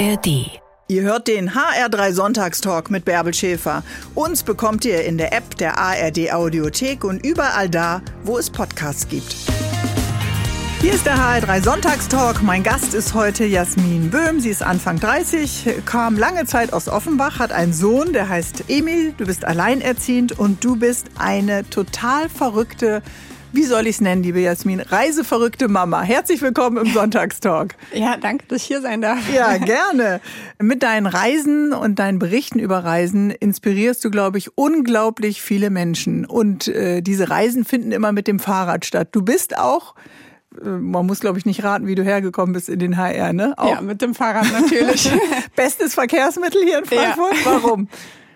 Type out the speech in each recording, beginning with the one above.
ARD. Ihr hört den HR3 Sonntagstalk mit Bärbel Schäfer. Uns bekommt ihr in der App der ARD Audiothek und überall da, wo es Podcasts gibt. Hier ist der HR3 Sonntagstalk. Mein Gast ist heute Jasmin Böhm. Sie ist Anfang 30, kam lange Zeit aus Offenbach, hat einen Sohn, der heißt Emil. Du bist alleinerziehend und du bist eine total verrückte wie soll ich es nennen, liebe Jasmin? Reiseverrückte Mama. Herzlich willkommen im Sonntagstalk. Ja, danke, dass ich hier sein darf. Ja, gerne. Mit deinen Reisen und deinen Berichten über Reisen inspirierst du, glaube ich, unglaublich viele Menschen. Und äh, diese Reisen finden immer mit dem Fahrrad statt. Du bist auch äh, man muss, glaube ich, nicht raten, wie du hergekommen bist in den HR, ne? Auch ja, mit dem Fahrrad natürlich. Bestes Verkehrsmittel hier in Frankfurt? Ja. Warum?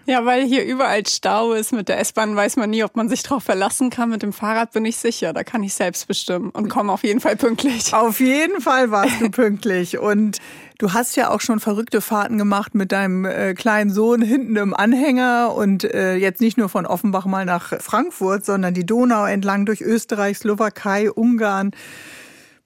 Ja, weil hier überall Stau ist. Mit der S-Bahn weiß man nie, ob man sich darauf verlassen kann. Mit dem Fahrrad bin ich sicher. Da kann ich selbst bestimmen und komme auf jeden Fall pünktlich. Auf jeden Fall warst du pünktlich. Und du hast ja auch schon verrückte Fahrten gemacht mit deinem äh, kleinen Sohn hinten im Anhänger und äh, jetzt nicht nur von Offenbach mal nach Frankfurt, sondern die Donau entlang durch Österreich, Slowakei, Ungarn.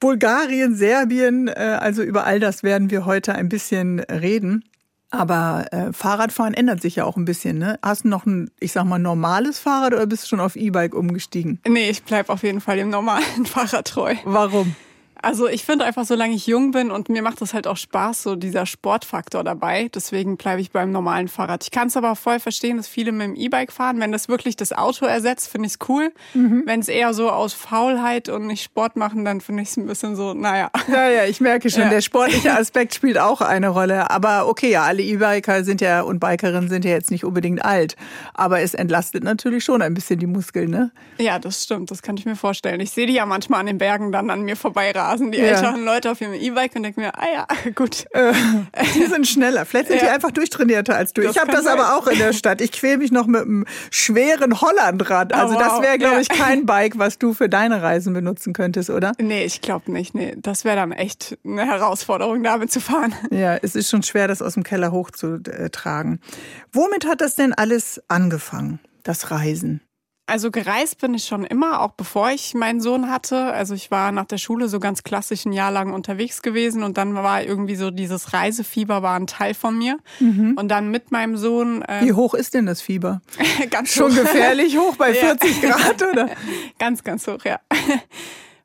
Bulgarien, Serbien, äh, also über all das werden wir heute ein bisschen reden. Aber äh, Fahrradfahren ändert sich ja auch ein bisschen, ne? Hast du noch ein, ich sag mal, normales Fahrrad oder bist du schon auf E-Bike umgestiegen? Nee, ich bleib auf jeden Fall dem normalen Fahrrad treu. Warum? Also ich finde einfach, solange ich jung bin und mir macht das halt auch Spaß, so dieser Sportfaktor dabei. Deswegen bleibe ich beim normalen Fahrrad. Ich kann es aber voll verstehen, dass viele mit dem E-Bike fahren. Wenn das wirklich das Auto ersetzt, finde ich es cool. Mhm. Wenn es eher so aus Faulheit und nicht Sport machen, dann finde ich es ein bisschen so, naja. Ja, ja, ich merke schon, ja. der sportliche Aspekt spielt auch eine Rolle. Aber okay, ja, alle E-Biker sind ja und Bikerinnen sind ja jetzt nicht unbedingt alt. Aber es entlastet natürlich schon ein bisschen die Muskeln, ne? Ja, das stimmt. Das kann ich mir vorstellen. Ich sehe die ja manchmal an den Bergen dann an mir vorbeirasen rasen die ja. älteren Leute auf ihrem E-Bike und denken mir, ah ja, gut. Äh, die sind schneller. Vielleicht sind ja. die einfach durchtrainierter als du. Das ich habe das sein. aber auch in der Stadt. Ich quäle mich noch mit einem schweren Hollandrad. Also oh, wow. das wäre, glaube ja. ich, kein Bike, was du für deine Reisen benutzen könntest, oder? Nee, ich glaube nicht. Nee, das wäre dann echt eine Herausforderung, damit zu fahren. Ja, es ist schon schwer, das aus dem Keller hochzutragen. Womit hat das denn alles angefangen, das Reisen? Also gereist bin ich schon immer, auch bevor ich meinen Sohn hatte. Also ich war nach der Schule so ganz klassisch ein Jahr lang unterwegs gewesen und dann war irgendwie so dieses Reisefieber war ein Teil von mir. Mhm. Und dann mit meinem Sohn. Ähm, Wie hoch ist denn das Fieber? ganz Schon hoch. gefährlich hoch bei 40 ja. Grad, oder? ganz, ganz hoch, ja.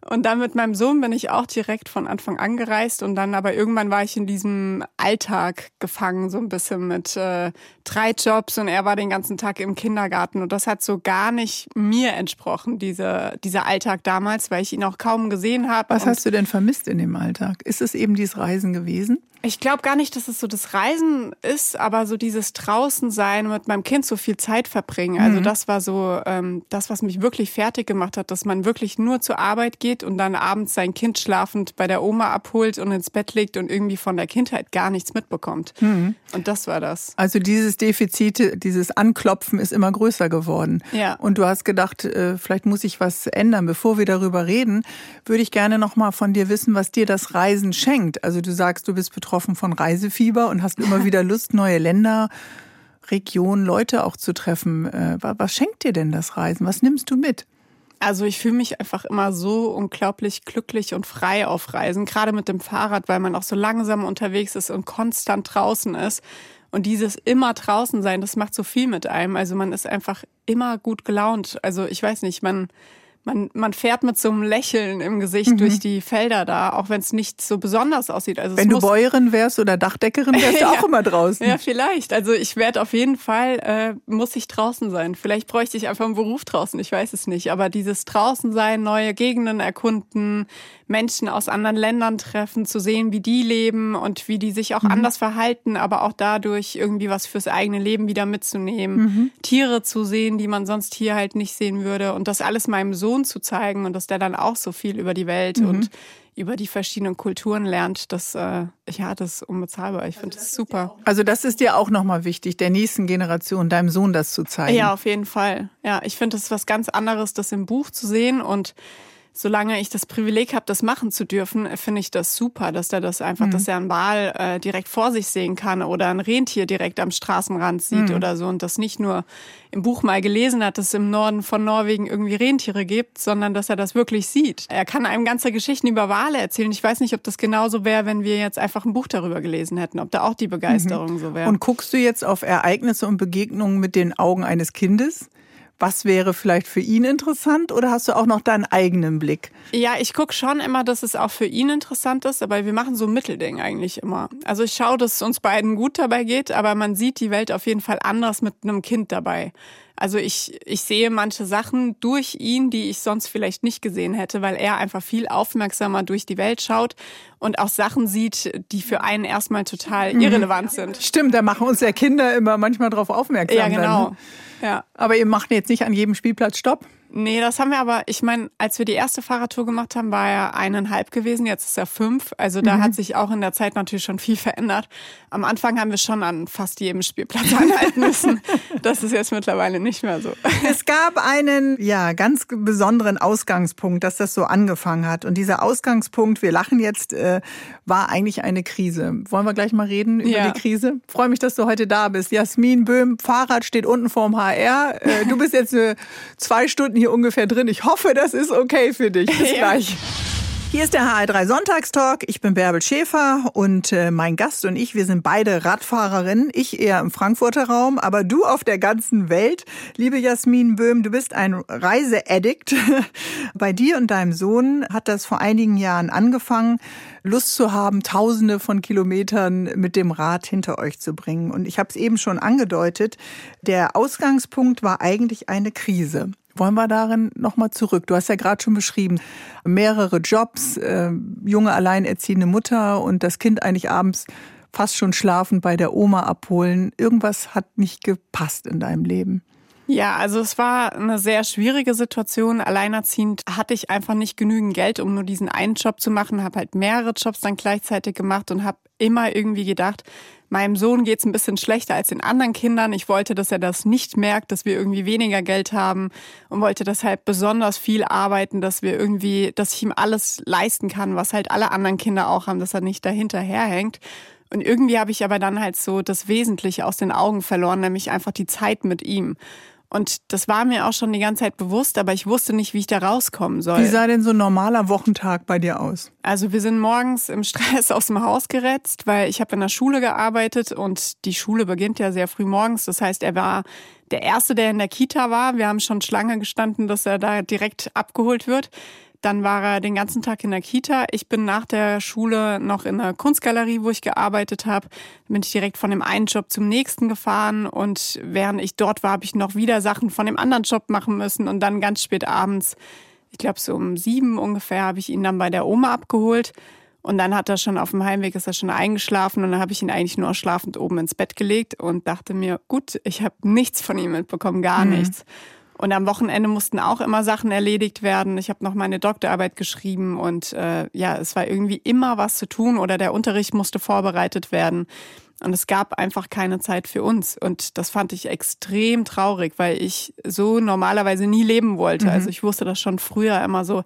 Und dann mit meinem Sohn bin ich auch direkt von Anfang an gereist und dann aber irgendwann war ich in diesem Alltag gefangen, so ein bisschen mit äh, drei Jobs und er war den ganzen Tag im Kindergarten und das hat so gar nicht mir entsprochen, diese, dieser Alltag damals, weil ich ihn auch kaum gesehen habe. Was hast du denn vermisst in dem Alltag? Ist es eben dieses Reisen gewesen? Ich glaube gar nicht, dass es so das Reisen ist, aber so dieses draußen sein mit meinem Kind so viel Zeit verbringen. Also mhm. das war so ähm, das, was mich wirklich fertig gemacht hat, dass man wirklich nur zur Arbeit geht und dann abends sein Kind schlafend bei der Oma abholt und ins Bett legt und irgendwie von der Kindheit gar nichts mitbekommt. Mhm. Und das war das. Also dieses Defizit, dieses Anklopfen ist immer größer geworden. Ja. Und du hast gedacht, äh, vielleicht muss ich was ändern. Bevor wir darüber reden, würde ich gerne noch mal von dir wissen, was dir das Reisen schenkt. Also du sagst, du bist betroffen betroffen von Reisefieber und hast immer wieder Lust, neue Länder, Regionen, Leute auch zu treffen. Äh, was schenkt dir denn das Reisen? Was nimmst du mit? Also ich fühle mich einfach immer so unglaublich glücklich und frei auf Reisen, gerade mit dem Fahrrad, weil man auch so langsam unterwegs ist und konstant draußen ist. Und dieses immer draußen sein, das macht so viel mit einem. Also man ist einfach immer gut gelaunt. Also ich weiß nicht, man man, man fährt mit so einem Lächeln im Gesicht mhm. durch die Felder da, auch wenn es nicht so besonders aussieht. Also wenn du Bäuerin wärst oder Dachdeckerin, wärst du auch immer draußen. Ja, vielleicht. Also ich werde auf jeden Fall, äh, muss ich draußen sein. Vielleicht bräuchte ich einfach einen Beruf draußen, ich weiß es nicht. Aber dieses draußen sein, neue Gegenden erkunden, Menschen aus anderen Ländern treffen, zu sehen, wie die leben und wie die sich auch mhm. anders verhalten, aber auch dadurch irgendwie was fürs eigene Leben wieder mitzunehmen. Mhm. Tiere zu sehen, die man sonst hier halt nicht sehen würde. Und das alles meinem Sohn zu zeigen und dass der dann auch so viel über die Welt mhm. und über die verschiedenen Kulturen lernt, das, äh, ja, das ist unbezahlbar. Ich finde das super. Also das ist dir auch nochmal wichtig, der nächsten Generation, deinem Sohn das zu zeigen. Ja, auf jeden Fall. Ja, ich finde das ist was ganz anderes, das im Buch zu sehen und solange ich das Privileg habe, das machen zu dürfen, finde ich das super, dass er das einfach, mhm. dass er einen Wal äh, direkt vor sich sehen kann oder ein Rentier direkt am Straßenrand sieht mhm. oder so und das nicht nur im Buch mal gelesen hat, dass es im Norden von Norwegen irgendwie Rentiere gibt, sondern dass er das wirklich sieht. Er kann einem ganze Geschichten über Wale erzählen. Ich weiß nicht, ob das genauso wäre, wenn wir jetzt einfach ein Buch darüber gelesen hätten, ob da auch die Begeisterung mhm. so wäre. Und guckst du jetzt auf Ereignisse und Begegnungen mit den Augen eines Kindes? Was wäre vielleicht für ihn interessant oder hast du auch noch deinen eigenen Blick? Ja, ich gucke schon immer, dass es auch für ihn interessant ist, aber wir machen so ein Mittelding eigentlich immer. Also ich schaue, dass es uns beiden gut dabei geht, aber man sieht die Welt auf jeden Fall anders mit einem Kind dabei. Also ich, ich sehe manche Sachen durch ihn, die ich sonst vielleicht nicht gesehen hätte, weil er einfach viel aufmerksamer durch die Welt schaut und auch Sachen sieht, die für einen erstmal total mhm. irrelevant sind. Stimmt, da machen uns ja Kinder immer manchmal drauf aufmerksam. Ja, genau. Dann, ja. Aber ihr macht jetzt nicht an jedem Spielplatz Stopp? Nee, das haben wir aber, ich meine, als wir die erste Fahrradtour gemacht haben, war er eineinhalb gewesen, jetzt ist er fünf. Also da mhm. hat sich auch in der Zeit natürlich schon viel verändert. Am Anfang haben wir schon an fast jedem Spielplatz anhalten müssen. das ist jetzt mittlerweile nicht mehr so. Es gab einen, ja, ganz besonderen Ausgangspunkt, dass das so angefangen hat. Und dieser Ausgangspunkt, wir lachen jetzt, äh, war eigentlich eine Krise. Wollen wir gleich mal reden über ja. die Krise? Freue mich, dass du heute da bist. Jasmin Böhm, Fahrrad steht unten vorm HR. Äh, du bist jetzt äh, zwei Stunden hier ungefähr drin. Ich hoffe, das ist okay für dich. Bis gleich. Hier ist der HR3 Sonntagstalk. Ich bin Bärbel Schäfer und äh, mein Gast und ich, wir sind beide Radfahrerinnen. Ich eher im Frankfurter Raum, aber du auf der ganzen Welt. Liebe Jasmin Böhm, du bist ein Reiseaddict. Bei dir und deinem Sohn hat das vor einigen Jahren angefangen, Lust zu haben, tausende von Kilometern mit dem Rad hinter euch zu bringen. Und ich habe es eben schon angedeutet, der Ausgangspunkt war eigentlich eine Krise. Wollen wir darin nochmal zurück? Du hast ja gerade schon beschrieben, mehrere Jobs, äh, junge alleinerziehende Mutter und das Kind eigentlich abends fast schon schlafend bei der Oma abholen. Irgendwas hat nicht gepasst in deinem Leben. Ja, also es war eine sehr schwierige Situation. Alleinerziehend hatte ich einfach nicht genügend Geld, um nur diesen einen Job zu machen, habe halt mehrere Jobs dann gleichzeitig gemacht und habe immer irgendwie gedacht, meinem Sohn geht's ein bisschen schlechter als den anderen Kindern. Ich wollte, dass er das nicht merkt, dass wir irgendwie weniger Geld haben und wollte deshalb besonders viel arbeiten, dass wir irgendwie, dass ich ihm alles leisten kann, was halt alle anderen Kinder auch haben, dass er nicht dahinterherhängt. Und irgendwie habe ich aber dann halt so das Wesentliche aus den Augen verloren, nämlich einfach die Zeit mit ihm. Und das war mir auch schon die ganze Zeit bewusst, aber ich wusste nicht, wie ich da rauskommen soll. Wie sah denn so ein normaler Wochentag bei dir aus? Also wir sind morgens im Stress aus dem Haus geretzt, weil ich habe in der Schule gearbeitet und die Schule beginnt ja sehr früh morgens. Das heißt, er war der Erste, der in der Kita war. Wir haben schon Schlange gestanden, dass er da direkt abgeholt wird. Dann war er den ganzen Tag in der Kita. Ich bin nach der Schule noch in der Kunstgalerie, wo ich gearbeitet habe. Bin ich direkt von dem einen Job zum nächsten gefahren und während ich dort war, habe ich noch wieder Sachen von dem anderen Job machen müssen und dann ganz spät abends, ich glaube so um sieben ungefähr, habe ich ihn dann bei der Oma abgeholt. Und dann hat er schon auf dem Heimweg ist er schon eingeschlafen und dann habe ich ihn eigentlich nur schlafend oben ins Bett gelegt und dachte mir, gut, ich habe nichts von ihm mitbekommen, gar mhm. nichts. Und am Wochenende mussten auch immer Sachen erledigt werden. Ich habe noch meine Doktorarbeit geschrieben und äh, ja, es war irgendwie immer was zu tun oder der Unterricht musste vorbereitet werden. Und es gab einfach keine Zeit für uns. Und das fand ich extrem traurig, weil ich so normalerweise nie leben wollte. Mhm. Also ich wusste das schon früher immer so,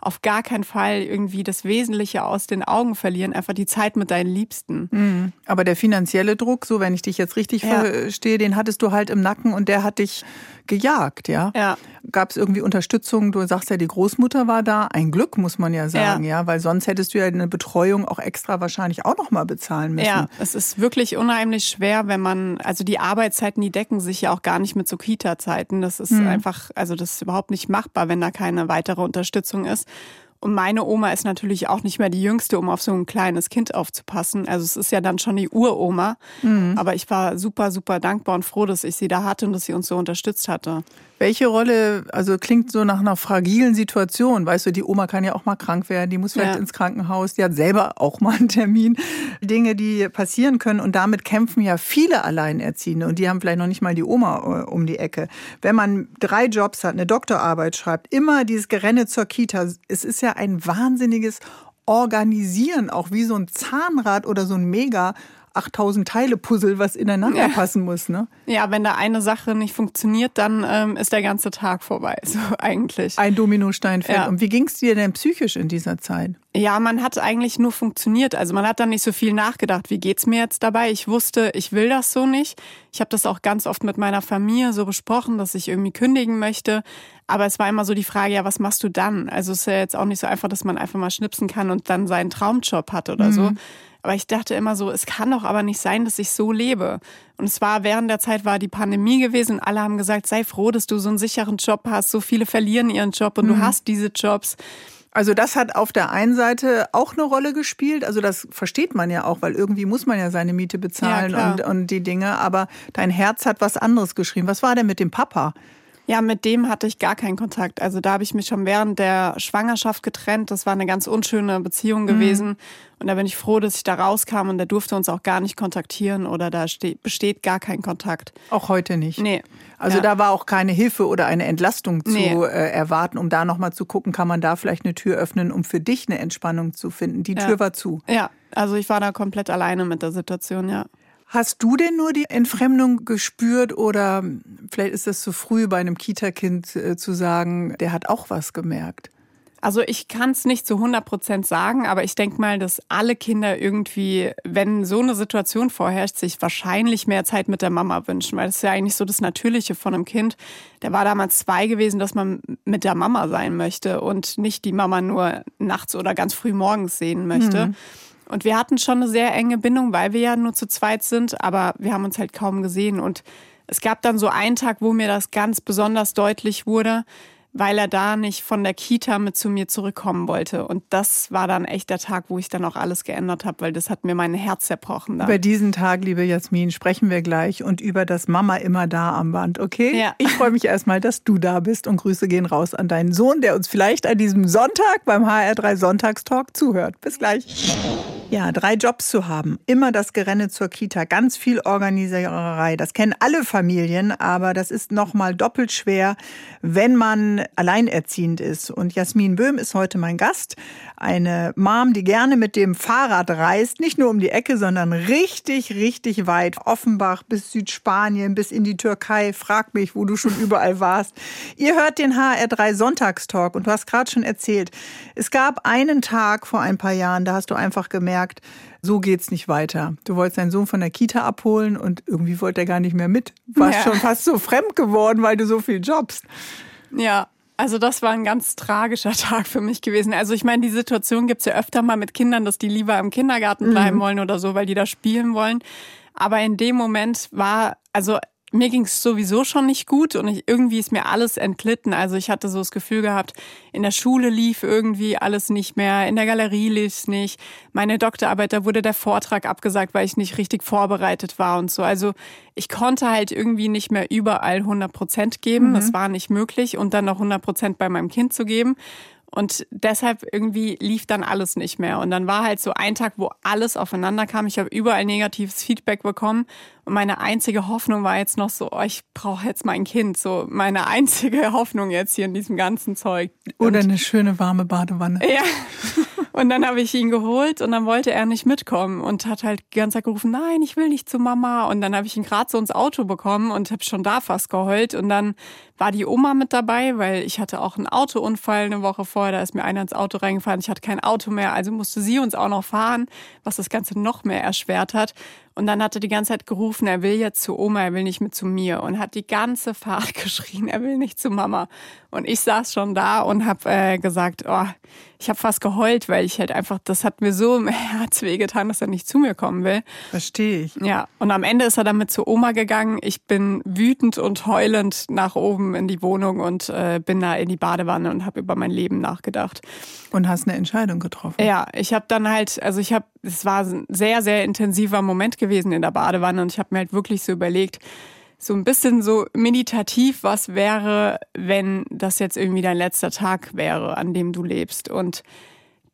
auf gar keinen Fall irgendwie das Wesentliche aus den Augen verlieren, einfach die Zeit mit deinen Liebsten. Mhm. Aber der finanzielle Druck, so wenn ich dich jetzt richtig ja. verstehe, den hattest du halt im Nacken und der hat dich gejagt, ja? Ja. Gab es irgendwie Unterstützung? Du sagst ja, die Großmutter war da. Ein Glück, muss man ja sagen, ja, ja? weil sonst hättest du ja eine Betreuung auch extra wahrscheinlich auch noch mal bezahlen müssen. Ja, es ist wirklich unheimlich schwer, wenn man, also die Arbeitszeiten, die decken sich ja auch gar nicht mit so Kita-Zeiten. Das ist mhm. einfach, also das ist überhaupt nicht machbar, wenn da keine weitere Unterstützung ist. Und meine Oma ist natürlich auch nicht mehr die Jüngste, um auf so ein kleines Kind aufzupassen. Also es ist ja dann schon die Uroma. Mhm. Aber ich war super, super dankbar und froh, dass ich sie da hatte und dass sie uns so unterstützt hatte. Welche Rolle, also klingt so nach einer fragilen Situation. Weißt du, die Oma kann ja auch mal krank werden, die muss vielleicht ja. ins Krankenhaus, die hat selber auch mal einen Termin. Dinge, die passieren können und damit kämpfen ja viele Alleinerziehende und die haben vielleicht noch nicht mal die Oma äh, um die Ecke. Wenn man drei Jobs hat, eine Doktorarbeit schreibt, immer dieses Gerenne zur Kita, es ist ja ein wahnsinniges Organisieren, auch wie so ein Zahnrad oder so ein Mega 8000 Teile Puzzle, was ineinander ja. passen muss. Ne? Ja, wenn da eine Sache nicht funktioniert, dann ähm, ist der ganze Tag vorbei, so eigentlich. Ein Dominostein fällt. Ja. Und wie ging es dir denn psychisch in dieser Zeit? Ja, man hat eigentlich nur funktioniert. Also man hat dann nicht so viel nachgedacht, wie geht's mir jetzt dabei? Ich wusste, ich will das so nicht. Ich habe das auch ganz oft mit meiner Familie so besprochen, dass ich irgendwie kündigen möchte. Aber es war immer so die Frage, ja, was machst du dann? Also es ist ja jetzt auch nicht so einfach, dass man einfach mal schnipsen kann und dann seinen Traumjob hat oder mhm. so. Aber ich dachte immer so, es kann doch aber nicht sein, dass ich so lebe. Und es war während der Zeit war die Pandemie gewesen und alle haben gesagt, sei froh, dass du so einen sicheren Job hast. So viele verlieren ihren Job und mhm. du hast diese Jobs. Also das hat auf der einen Seite auch eine Rolle gespielt. Also das versteht man ja auch, weil irgendwie muss man ja seine Miete bezahlen ja, und, und die Dinge. Aber dein Herz hat was anderes geschrieben. Was war denn mit dem Papa? Ja, mit dem hatte ich gar keinen Kontakt. Also da habe ich mich schon während der Schwangerschaft getrennt. Das war eine ganz unschöne Beziehung mhm. gewesen. Mhm. Und da bin ich froh, dass ich da rauskam und der durfte uns auch gar nicht kontaktieren oder da besteht gar kein Kontakt. Auch heute nicht. Nee. Also ja. da war auch keine Hilfe oder eine Entlastung zu nee. äh, erwarten, um da nochmal zu gucken, kann man da vielleicht eine Tür öffnen, um für dich eine Entspannung zu finden. Die ja. Tür war zu. Ja, also ich war da komplett alleine mit der Situation, ja. Hast du denn nur die Entfremdung gespürt oder vielleicht ist das zu früh bei einem Kita-Kind äh, zu sagen, der hat auch was gemerkt? Also ich kann es nicht zu 100 Prozent sagen, aber ich denke mal, dass alle Kinder irgendwie, wenn so eine Situation vorherrscht, sich wahrscheinlich mehr Zeit mit der Mama wünschen, weil das ist ja eigentlich so das Natürliche von einem Kind. Der war damals zwei gewesen, dass man mit der Mama sein möchte und nicht die Mama nur nachts oder ganz früh morgens sehen möchte. Mhm. Und wir hatten schon eine sehr enge Bindung, weil wir ja nur zu zweit sind, aber wir haben uns halt kaum gesehen. Und es gab dann so einen Tag, wo mir das ganz besonders deutlich wurde, weil er da nicht von der Kita mit zu mir zurückkommen wollte. Und das war dann echt der Tag, wo ich dann auch alles geändert habe, weil das hat mir mein Herz zerbrochen. Dann. Über diesen Tag, liebe Jasmin, sprechen wir gleich und über das Mama immer da am Band, okay? Ja. Ich freue mich erstmal, dass du da bist und Grüße gehen raus an deinen Sohn, der uns vielleicht an diesem Sonntag beim HR3 Sonntagstalk zuhört. Bis gleich. Ja, drei Jobs zu haben, immer das Gerenne zur Kita, ganz viel Organisiererei. Das kennen alle Familien, aber das ist noch mal doppelt schwer, wenn man alleinerziehend ist. Und Jasmin Böhm ist heute mein Gast, eine Mom, die gerne mit dem Fahrrad reist, nicht nur um die Ecke, sondern richtig, richtig weit. Offenbach bis Südspanien, bis in die Türkei. Frag mich, wo du schon überall warst. Ihr hört den HR3 Sonntagstalk und du hast gerade schon erzählt, es gab einen Tag vor ein paar Jahren, da hast du einfach gemerkt, so geht's nicht weiter. Du wolltest deinen Sohn von der Kita abholen und irgendwie wollte er gar nicht mehr mit. Warst ja. schon fast so fremd geworden, weil du so viel jobst. Ja, also das war ein ganz tragischer Tag für mich gewesen. Also ich meine, die Situation gibt's ja öfter mal mit Kindern, dass die lieber im Kindergarten bleiben mhm. wollen oder so, weil die da spielen wollen. Aber in dem Moment war, also mir ging es sowieso schon nicht gut und ich, irgendwie ist mir alles entglitten. Also ich hatte so das Gefühl gehabt, in der Schule lief irgendwie alles nicht mehr, in der Galerie lief es nicht. Meine Doktorarbeit, da wurde der Vortrag abgesagt, weil ich nicht richtig vorbereitet war und so. Also ich konnte halt irgendwie nicht mehr überall 100 Prozent geben. Mhm. Das war nicht möglich und dann noch 100 Prozent bei meinem Kind zu geben. Und deshalb irgendwie lief dann alles nicht mehr. Und dann war halt so ein Tag, wo alles aufeinander kam. Ich habe überall negatives Feedback bekommen. Und meine einzige Hoffnung war jetzt noch so, oh, ich brauche jetzt mein Kind. So meine einzige Hoffnung jetzt hier in diesem ganzen Zeug. Oder eine schöne warme Badewanne. Ja. Und dann habe ich ihn geholt und dann wollte er nicht mitkommen und hat halt die ganze Zeit gerufen, nein, ich will nicht zu Mama. Und dann habe ich ihn gerade so ins Auto bekommen und habe schon da fast geheult. Und dann war die Oma mit dabei, weil ich hatte auch einen Autounfall eine Woche vorher. Da ist mir einer ins Auto reingefahren. Ich hatte kein Auto mehr, also musste sie uns auch noch fahren, was das Ganze noch mehr erschwert hat. Und dann hat er die ganze Zeit gerufen, er will jetzt zu Oma, er will nicht mit zu mir. Und hat die ganze Fahrt geschrien, er will nicht zu Mama. Und ich saß schon da und habe äh, gesagt, oh, ich habe fast geheult, weil ich halt einfach, das hat mir so im Herz wehgetan, dass er nicht zu mir kommen will. Verstehe ich. Ja, und am Ende ist er damit zu Oma gegangen. Ich bin wütend und heulend nach oben in die Wohnung und äh, bin da in die Badewanne und habe über mein Leben nachgedacht. Und hast eine Entscheidung getroffen. Ja, ich habe dann halt, also ich habe, es war ein sehr, sehr intensiver Moment gewesen in der Badewanne und ich habe mir halt wirklich so überlegt, so ein bisschen so meditativ, was wäre, wenn das jetzt irgendwie dein letzter Tag wäre, an dem du lebst. Und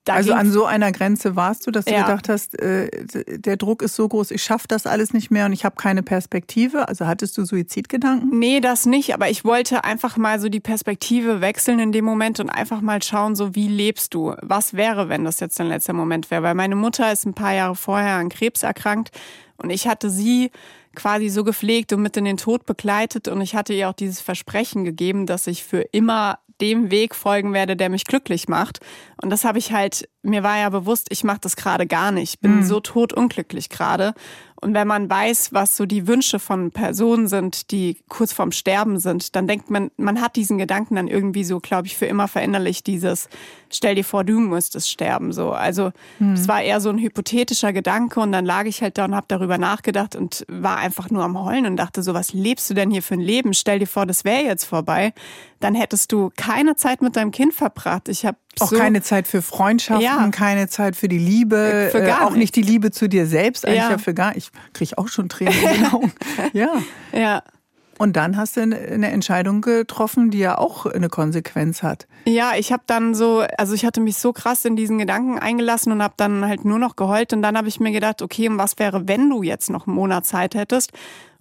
also an so einer Grenze warst du, dass du ja. gedacht hast, äh, der Druck ist so groß, ich schaffe das alles nicht mehr und ich habe keine Perspektive. Also hattest du Suizidgedanken? Nee, das nicht, aber ich wollte einfach mal so die Perspektive wechseln in dem Moment und einfach mal schauen, so wie lebst du? Was wäre, wenn das jetzt dein letzter Moment wäre? Weil meine Mutter ist ein paar Jahre vorher an Krebs erkrankt Und ich hatte sie quasi so gepflegt und mit in den Tod begleitet und ich hatte ihr auch dieses Versprechen gegeben, dass ich für immer dem Weg folgen werde, der mich glücklich macht. Und das habe ich halt, mir war ja bewusst, ich mache das gerade gar nicht. Ich bin mhm. so totunglücklich gerade. Und wenn man weiß, was so die Wünsche von Personen sind, die kurz vorm Sterben sind, dann denkt man, man hat diesen Gedanken dann irgendwie so, glaube ich, für immer verinnerlicht, dieses, stell dir vor, du müsstest sterben, so. Also, es mhm. war eher so ein hypothetischer Gedanke und dann lag ich halt da und habe darüber nachgedacht und war einfach nur am Heulen und dachte so, was lebst du denn hier für ein Leben? Stell dir vor, das wäre jetzt vorbei. Dann hättest du keine Zeit mit deinem Kind verbracht. Ich habe auch so, keine Zeit für Freundschaften, ja. keine Zeit für die Liebe, für äh, auch nicht. nicht die Liebe zu dir selbst, eigentlich ja, ja für gar. Ich kriege auch schon Tränen in den Augen. Ja. Ja. Und dann hast du eine Entscheidung getroffen, die ja auch eine Konsequenz hat. Ja, ich habe dann so, also ich hatte mich so krass in diesen Gedanken eingelassen und habe dann halt nur noch geheult. Und dann habe ich mir gedacht, okay, was wäre, wenn du jetzt noch einen Monat Zeit hättest?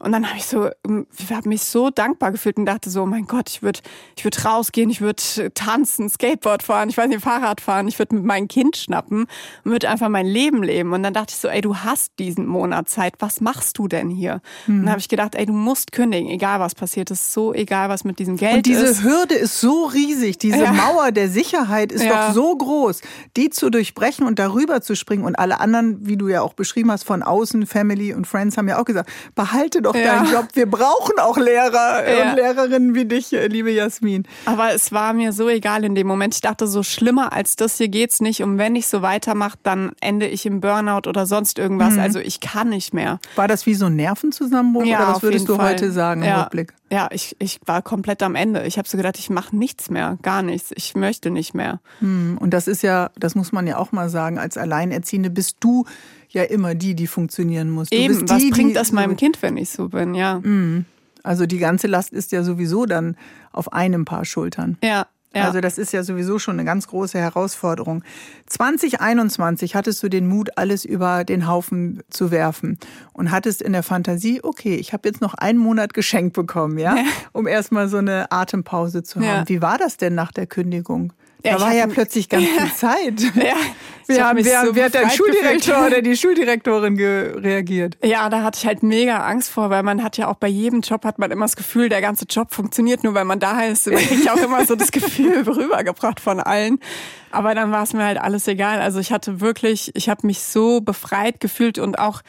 Und dann habe ich so, ähm, ich habe mich so dankbar gefühlt und dachte so, oh mein Gott, ich würde ich würd rausgehen, ich würde tanzen, Skateboard fahren, ich weiß nicht, Fahrrad fahren, ich würde mit meinem Kind schnappen und würde einfach mein Leben leben. Und dann dachte ich so, ey, du hast diesen Monat Zeit, was machst du denn hier? Mhm. Und dann habe ich gedacht, ey, du musst kündigen, egal was passiert, ist so egal, was mit diesem Geld ist. Und diese ist. Hürde ist so riesig, diese ja. Mauer der Sicherheit ist ja. doch so groß, die zu durchbrechen und darüber zu springen und alle anderen, wie du ja auch beschrieben hast, von außen, Family und Friends haben ja auch gesagt, behalte doch ja. deinen Job. Wir brauchen auch Lehrer ja. und Lehrerinnen wie dich, liebe Jasmin. Aber es war mir so egal in dem Moment. Ich dachte, so schlimmer als das hier geht's nicht. Und wenn ich so weitermache, dann ende ich im Burnout oder sonst irgendwas. Mhm. Also ich kann nicht mehr. War das wie so ein Nervenzusammenbruch ja, oder was würdest du Fall. heute sagen im Rückblick? Ja, ich, ich war komplett am Ende. Ich habe so gedacht, ich mache nichts mehr, gar nichts. Ich möchte nicht mehr. Mhm. Und das ist ja, das muss man ja auch mal sagen, als Alleinerziehende bist du ja immer die, die funktionieren muss. Du Eben, was bringt das meinem Kind, wenn ich so bin, ja. Mhm. Also die ganze Last ist ja sowieso dann auf einem Paar Schultern. Ja. Ja. Also das ist ja sowieso schon eine ganz große Herausforderung. 2021 hattest du den Mut, alles über den Haufen zu werfen und hattest in der Fantasie, okay, ich habe jetzt noch einen Monat geschenkt bekommen, ja, um erstmal so eine Atempause zu haben. Ja. Wie war das denn nach der Kündigung? Da war ja plötzlich ganz viel Zeit. Ja. Wir haben, wer, so wer hat dein Schuldirektor oder die Schuldirektorin reagiert? Ja, da hatte ich halt mega Angst vor, weil man hat ja auch bei jedem Job hat man immer das Gefühl, der ganze Job funktioniert nur, weil man da ist. Man kriegt ja auch immer so das Gefühl rübergebracht von allen. Aber dann war es mir halt alles egal. Also ich hatte wirklich, ich habe mich so befreit gefühlt und auch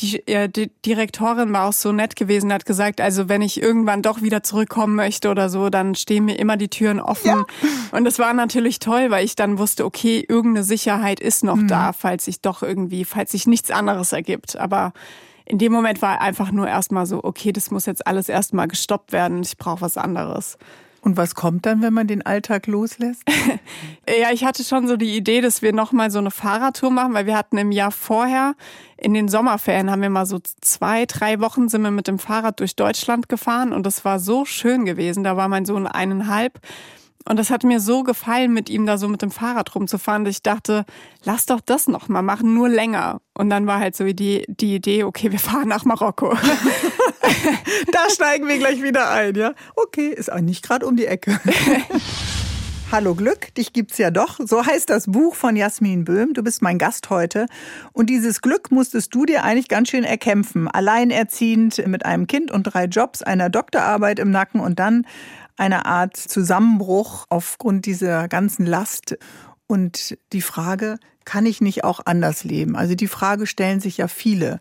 die, äh, die Direktorin war auch so nett gewesen, hat gesagt, also wenn ich irgendwann doch wieder zurückkommen möchte oder so, dann stehen mir immer die Türen offen. Ja. Und das war natürlich toll, weil ich dann wusste, okay, irgendeine Sicherheit ist noch mhm. da, falls sich doch irgendwie, falls sich nichts anderes ergibt. Aber in dem Moment war einfach nur erstmal so, okay, das muss jetzt alles erstmal gestoppt werden, ich brauche was anderes. Und was kommt dann, wenn man den Alltag loslässt? ja, ich hatte schon so die Idee, dass wir nochmal so eine Fahrradtour machen, weil wir hatten im Jahr vorher, in den Sommerferien, haben wir mal so zwei, drei Wochen sind wir mit dem Fahrrad durch Deutschland gefahren und das war so schön gewesen. Da war mein Sohn eineinhalb. Und das hat mir so gefallen, mit ihm da so mit dem Fahrrad rumzufahren, dass ich dachte, lass doch das noch mal machen, nur länger. Und dann war halt so die, die Idee, okay, wir fahren nach Marokko. da steigen wir gleich wieder ein, ja? Okay, ist auch nicht gerade um die Ecke. Hallo Glück, dich gibt's ja doch. So heißt das Buch von Jasmin Böhm. Du bist mein Gast heute. Und dieses Glück musstest du dir eigentlich ganz schön erkämpfen. Alleinerziehend mit einem Kind und drei Jobs, einer Doktorarbeit im Nacken und dann eine Art Zusammenbruch aufgrund dieser ganzen Last. Und die Frage, kann ich nicht auch anders leben? Also die Frage stellen sich ja viele.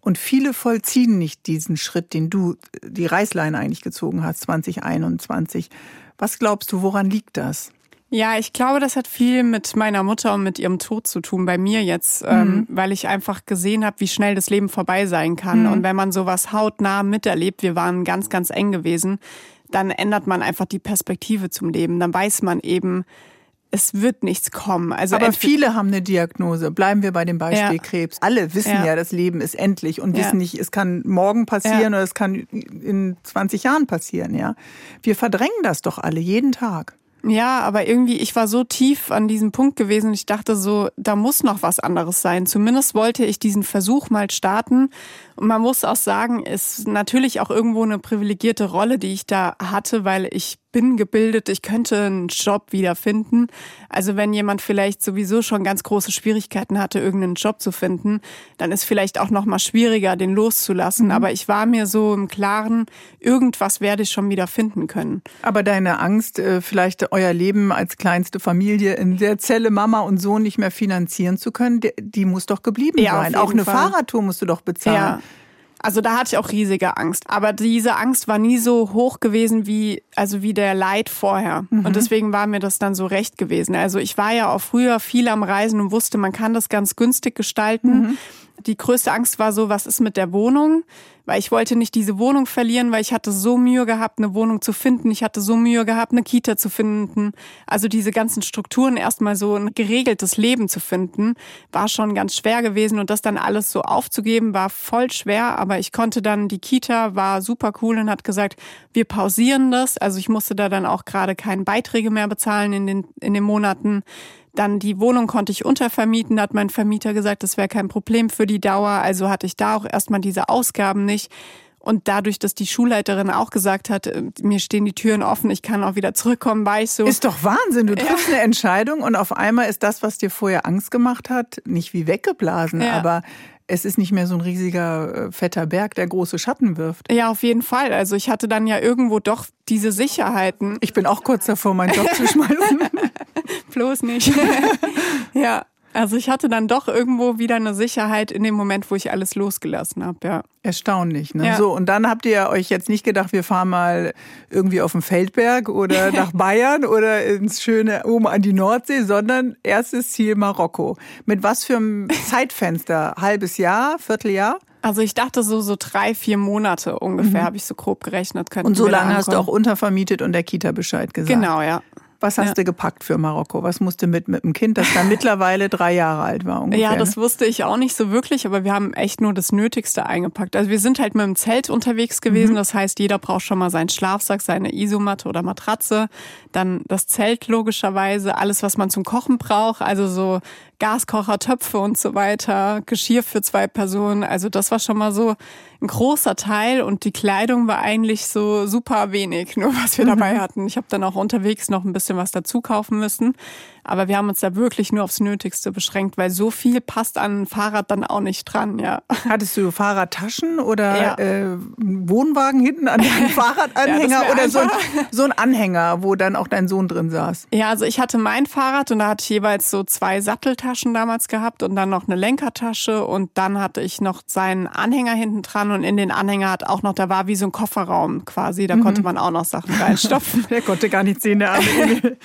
Und viele vollziehen nicht diesen Schritt, den du, die Reißleine eigentlich gezogen hast, 2021. Was glaubst du, woran liegt das? Ja, ich glaube, das hat viel mit meiner Mutter und mit ihrem Tod zu tun, bei mir jetzt, ähm, mhm. ähm, weil ich einfach gesehen habe, wie schnell das Leben vorbei sein kann. Mhm. Und wenn man sowas hautnah miterlebt, wir waren ganz, ganz eng gewesen, dann ändert man einfach die Perspektive zum Leben. Dann weiß man eben, es wird nichts kommen. Also Aber viele haben eine Diagnose. Bleiben wir bei dem Beispiel ja. Krebs. Alle wissen ja. ja. das Leben ist endlich und ja. wissen nicht, es kann morgen passieren oder es kann in 20 Jahren passieren. Ja, wir verdrängen das doch alle jeden Tag. Ja, aber irgendwie, ich war so tief an diesem Punkt gewesen, ich dachte so, da muss noch was anderes sein. Zumindest wollte ich diesen Versuch mal starten Und man muss auch sagen, ist natürlich auch irgendwo eine privilegierte Rolle, die ich da hatte, weil ich bin gebildet, ich könnte einen Job wiederfinden. Also wenn jemand vielleicht sowieso schon ganz große Schwierigkeiten hatte, irgendeinen Job zu finden, dann ist vielleicht auch noch mal schwieriger, den loszulassen. Mhm. Aber ich war mir so im Klaren, irgendwas werde ich schon wieder finden können. Aber deine Angst, äh, vielleicht euer Leben als kleinste Familie in der Zelle Mama und Sohn nicht mehr finanzieren zu können, die muss doch geblieben ja, sein. Auch eine Fall. Fahrradtour musst du doch bezahlen. Ja. Also da hatte ich auch riesige Angst. Aber diese Angst war nie so hoch gewesen wie, also wie der Leid vorher. Mhm. Und deswegen war mir das dann so recht gewesen. Also ich war ja auch früher viel am Reisen und wusste, man kann das ganz günstig gestalten. Mhm. Die größte Angst war so, was ist mit der Wohnung? Weil ich wollte nicht diese Wohnung verlieren, weil ich hatte so Mühe gehabt, eine Wohnung zu finden. Ich hatte so Mühe gehabt, eine Kita zu finden. Also diese ganzen Strukturen erstmal so ein geregeltes Leben zu finden, war schon ganz schwer gewesen. Und das dann alles so aufzugeben, war voll schwer. Aber ich konnte dann, die Kita war super cool und hat gesagt, wir pausieren das. Also ich musste da dann auch gerade keine Beiträge mehr bezahlen in den, in den Monaten. Dann die Wohnung konnte ich untervermieten, hat mein Vermieter gesagt, das wäre kein Problem für die Dauer. Also hatte ich da auch erstmal diese Ausgaben nicht. Und dadurch, dass die Schulleiterin auch gesagt hat, äh, mir stehen die Türen offen, ich kann auch wieder zurückkommen, war ich so. Ist doch Wahnsinn. Du triffst ja. eine Entscheidung und auf einmal ist das, was dir vorher Angst gemacht hat, nicht wie weggeblasen, ja. aber es ist nicht mehr so ein riesiger, äh, fetter Berg, der große Schatten wirft. Ja, auf jeden Fall. Also ich hatte dann ja irgendwo doch diese Sicherheiten. Ich bin auch kurz davor, meinen Job zu schmeißen. Bloß nicht. ja. Also ich hatte dann doch irgendwo wieder eine Sicherheit in dem Moment, wo ich alles losgelassen habe, ja. Erstaunlich, ne? Ja. So, und dann habt ihr euch jetzt nicht gedacht, wir fahren mal irgendwie auf den Feldberg oder nach Bayern oder ins schöne oben an die Nordsee, sondern erstes Ziel Marokko. Mit was für einem Zeitfenster? Halbes Jahr, Vierteljahr? Also ich dachte so so drei, vier Monate ungefähr, mhm. habe ich so grob gerechnet. Und so lange hast du auch untervermietet und der Kita Bescheid gesagt. Genau, ja. Was hast ja. du gepackt für Marokko? Was musste mit mit dem Kind, das dann mittlerweile drei Jahre alt war? Ungefähr, ja, das ne? wusste ich auch nicht so wirklich, aber wir haben echt nur das Nötigste eingepackt. Also wir sind halt mit dem Zelt unterwegs gewesen. Mhm. Das heißt, jeder braucht schon mal seinen Schlafsack, seine Isomatte oder Matratze. Dann das Zelt logischerweise, alles, was man zum Kochen braucht. Also so Gaskocher, Töpfe und so weiter, Geschirr für zwei Personen. Also das war schon mal so ein großer Teil und die Kleidung war eigentlich so super wenig, nur was wir dabei mhm. hatten. Ich habe dann auch unterwegs noch ein bisschen was dazu kaufen müssen. Aber wir haben uns da wirklich nur aufs Nötigste beschränkt, weil so viel passt an ein Fahrrad dann auch nicht dran, ja. Hattest du Fahrradtaschen oder ja. äh, Wohnwagen hinten an deinem Fahrradanhänger ja, oder so ein, so ein Anhänger, wo dann auch dein Sohn drin saß? Ja, also ich hatte mein Fahrrad und da hatte ich jeweils so zwei Satteltaschen damals gehabt und dann noch eine Lenkertasche und dann hatte ich noch seinen Anhänger hinten dran und in den Anhänger hat auch noch, da war wie so ein Kofferraum quasi, da mhm. konnte man auch noch Sachen reinstopfen. der konnte gar nicht sehen, der Arme.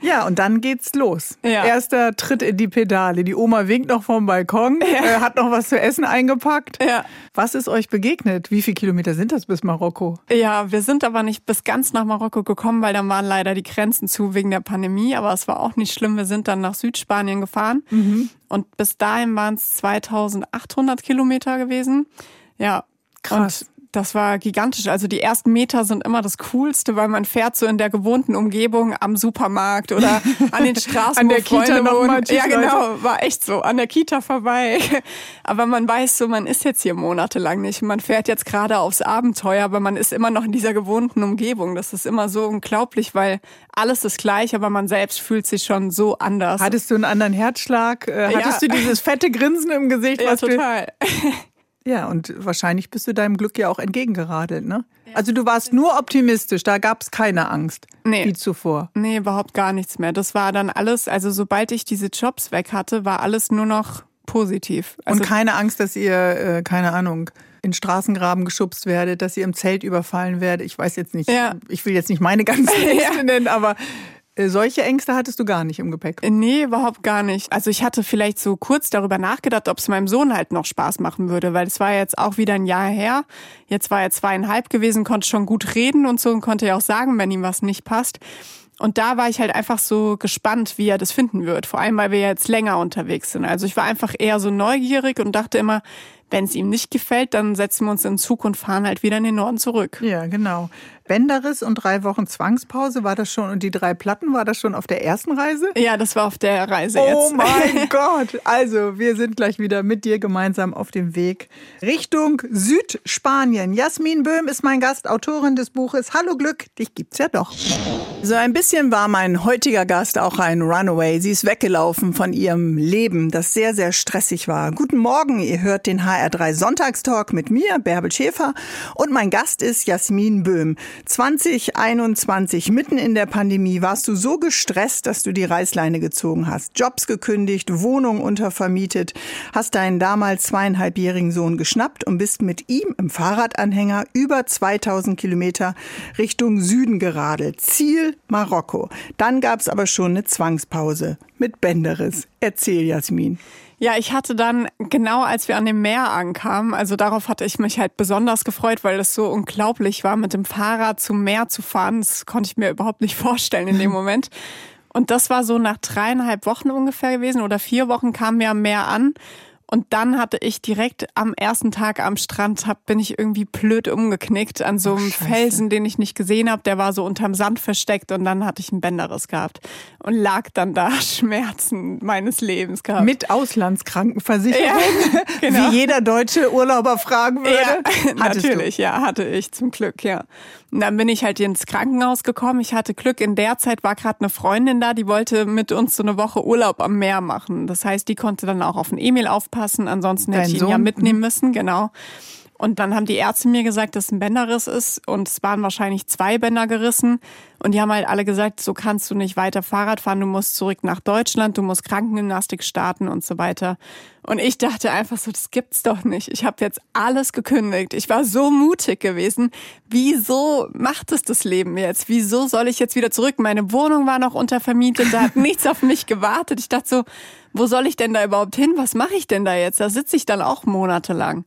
ja, und dann geht's los. Ja. Erster Tritt in die Pedale. Die Oma winkt noch vom Balkon, ja. äh, hat noch was zu essen eingepackt. Ja. Was ist euch begegnet? Wie viele Kilometer sind das bis Marokko? Ja, wir sind aber nicht bis ganz nach Marokko gekommen, weil dann waren leider die Grenzen zu wegen der Pandemie. Aber es war auch nicht schlimm. Wir sind dann nach Südspanien gefahren. Mhm. Und bis dahin waren es 2800 Kilometer gewesen. Ja. Krass. Und das war gigantisch. Also die ersten Meter sind immer das Coolste, weil man fährt so in der gewohnten Umgebung am Supermarkt oder an den Straßen, an der Kita wohnen. Ja, genau, war echt so, an der Kita vorbei. Aber man weiß so, man ist jetzt hier monatelang nicht. Man fährt jetzt gerade aufs Abenteuer, aber man ist immer noch in dieser gewohnten Umgebung. Das ist immer so unglaublich, weil alles ist gleich, aber man selbst fühlt sich schon so anders. Hattest du einen anderen Herzschlag? Äh, hattest ja. du dieses fette Grinsen im Gesicht? Ja, total. Ja, und wahrscheinlich bist du deinem Glück ja auch entgegengeradelt, ne? Also du warst nur optimistisch, da gab es keine Angst nee. wie zuvor. Nee, überhaupt gar nichts mehr. Das war dann alles, also sobald ich diese Jobs weg hatte, war alles nur noch positiv. Also und keine Angst, dass ihr, äh, keine Ahnung, in Straßengraben geschubst werdet, dass ihr im Zelt überfallen werdet. Ich weiß jetzt nicht, ja. ich will jetzt nicht meine ganzen Ängste nennen, aber solche Ängste hattest du gar nicht im Gepäck? Äh, nee, überhaupt gar nicht. Also ich hatte vielleicht so kurz darüber nachgedacht, ob es meinem Sohn halt noch Spaß machen würde, weil es war jetzt auch wieder ein Jahr her. Jetzt war er zweieinhalb gewesen, konnte schon gut reden und so und konnte ja auch sagen, wenn ihm was nicht passt. Und da war ich halt einfach so gespannt, wie er das finden wird. Vor allem, weil wir jetzt länger unterwegs sind. Also ich war einfach eher so neugierig und dachte immer, wenn es ihm nicht gefällt, dann setzen wir uns in Zug und fahren halt wieder in den Norden zurück. Ja, genau. Bänderriss und drei Wochen Zwangspause, war das schon, und die drei Platten, war das schon auf der ersten Reise? Ja, das war auf der Reise oh jetzt. Oh mein Gott! Also, wir sind gleich wieder mit dir gemeinsam auf dem Weg Richtung Südspanien. Jasmin Böhm ist mein Gast, Autorin des Buches Hallo Glück, dich gibt's ja doch. So ein bisschen war mein heutiger Gast auch ein Runaway. Sie ist weggelaufen von ihrem Leben, das sehr, sehr stressig war. Guten Morgen, ihr hört den HR3 Sonntagstalk mit mir, Bärbel Schäfer, und mein Gast ist Jasmin Böhm. 2021, mitten in der Pandemie, warst du so gestresst, dass du die Reißleine gezogen hast. Jobs gekündigt, Wohnung untervermietet, hast deinen damals zweieinhalbjährigen Sohn geschnappt und bist mit ihm im Fahrradanhänger über 2000 Kilometer Richtung Süden geradelt. Ziel Marokko. Dann gab's aber schon eine Zwangspause mit Bänderis. Erzähl, Jasmin. Ja, ich hatte dann, genau als wir an dem Meer ankamen, also darauf hatte ich mich halt besonders gefreut, weil das so unglaublich war, mit dem Fahrrad zum Meer zu fahren. Das konnte ich mir überhaupt nicht vorstellen in dem Moment. Und das war so nach dreieinhalb Wochen ungefähr gewesen oder vier Wochen wir am Meer an. Und dann hatte ich direkt am ersten Tag am Strand, hab, bin ich irgendwie blöd umgeknickt an so einem oh, Felsen, den ich nicht gesehen habe. Der war so unterm Sand versteckt und dann hatte ich einen Bänderriss gehabt und lag dann da Schmerzen meines Lebens gehabt. Mit Auslandskrankenversicherung, ja, genau. wie jeder deutsche Urlauber fragen würde. Ja, natürlich, du? ja, hatte ich zum Glück, ja. Und dann bin ich halt ins Krankenhaus gekommen. Ich hatte Glück, in der Zeit war gerade eine Freundin da, die wollte mit uns so eine Woche Urlaub am Meer machen. Das heißt, die konnte dann auch auf ein Emil aufpassen. Ansonsten hätte Dein ich ihn Sohn? ja mitnehmen müssen, genau. Und dann haben die Ärzte mir gesagt, dass es ein Bänderriss ist und es waren wahrscheinlich zwei Bänder gerissen. Und die haben halt alle gesagt, so kannst du nicht weiter Fahrrad fahren, du musst zurück nach Deutschland, du musst Krankengymnastik starten und so weiter. Und ich dachte einfach so, das gibt's doch nicht. Ich habe jetzt alles gekündigt. Ich war so mutig gewesen. Wieso macht es das Leben jetzt? Wieso soll ich jetzt wieder zurück? Meine Wohnung war noch untervermietet, da hat nichts auf mich gewartet. Ich dachte so, wo soll ich denn da überhaupt hin? Was mache ich denn da jetzt? Da sitze ich dann auch monatelang.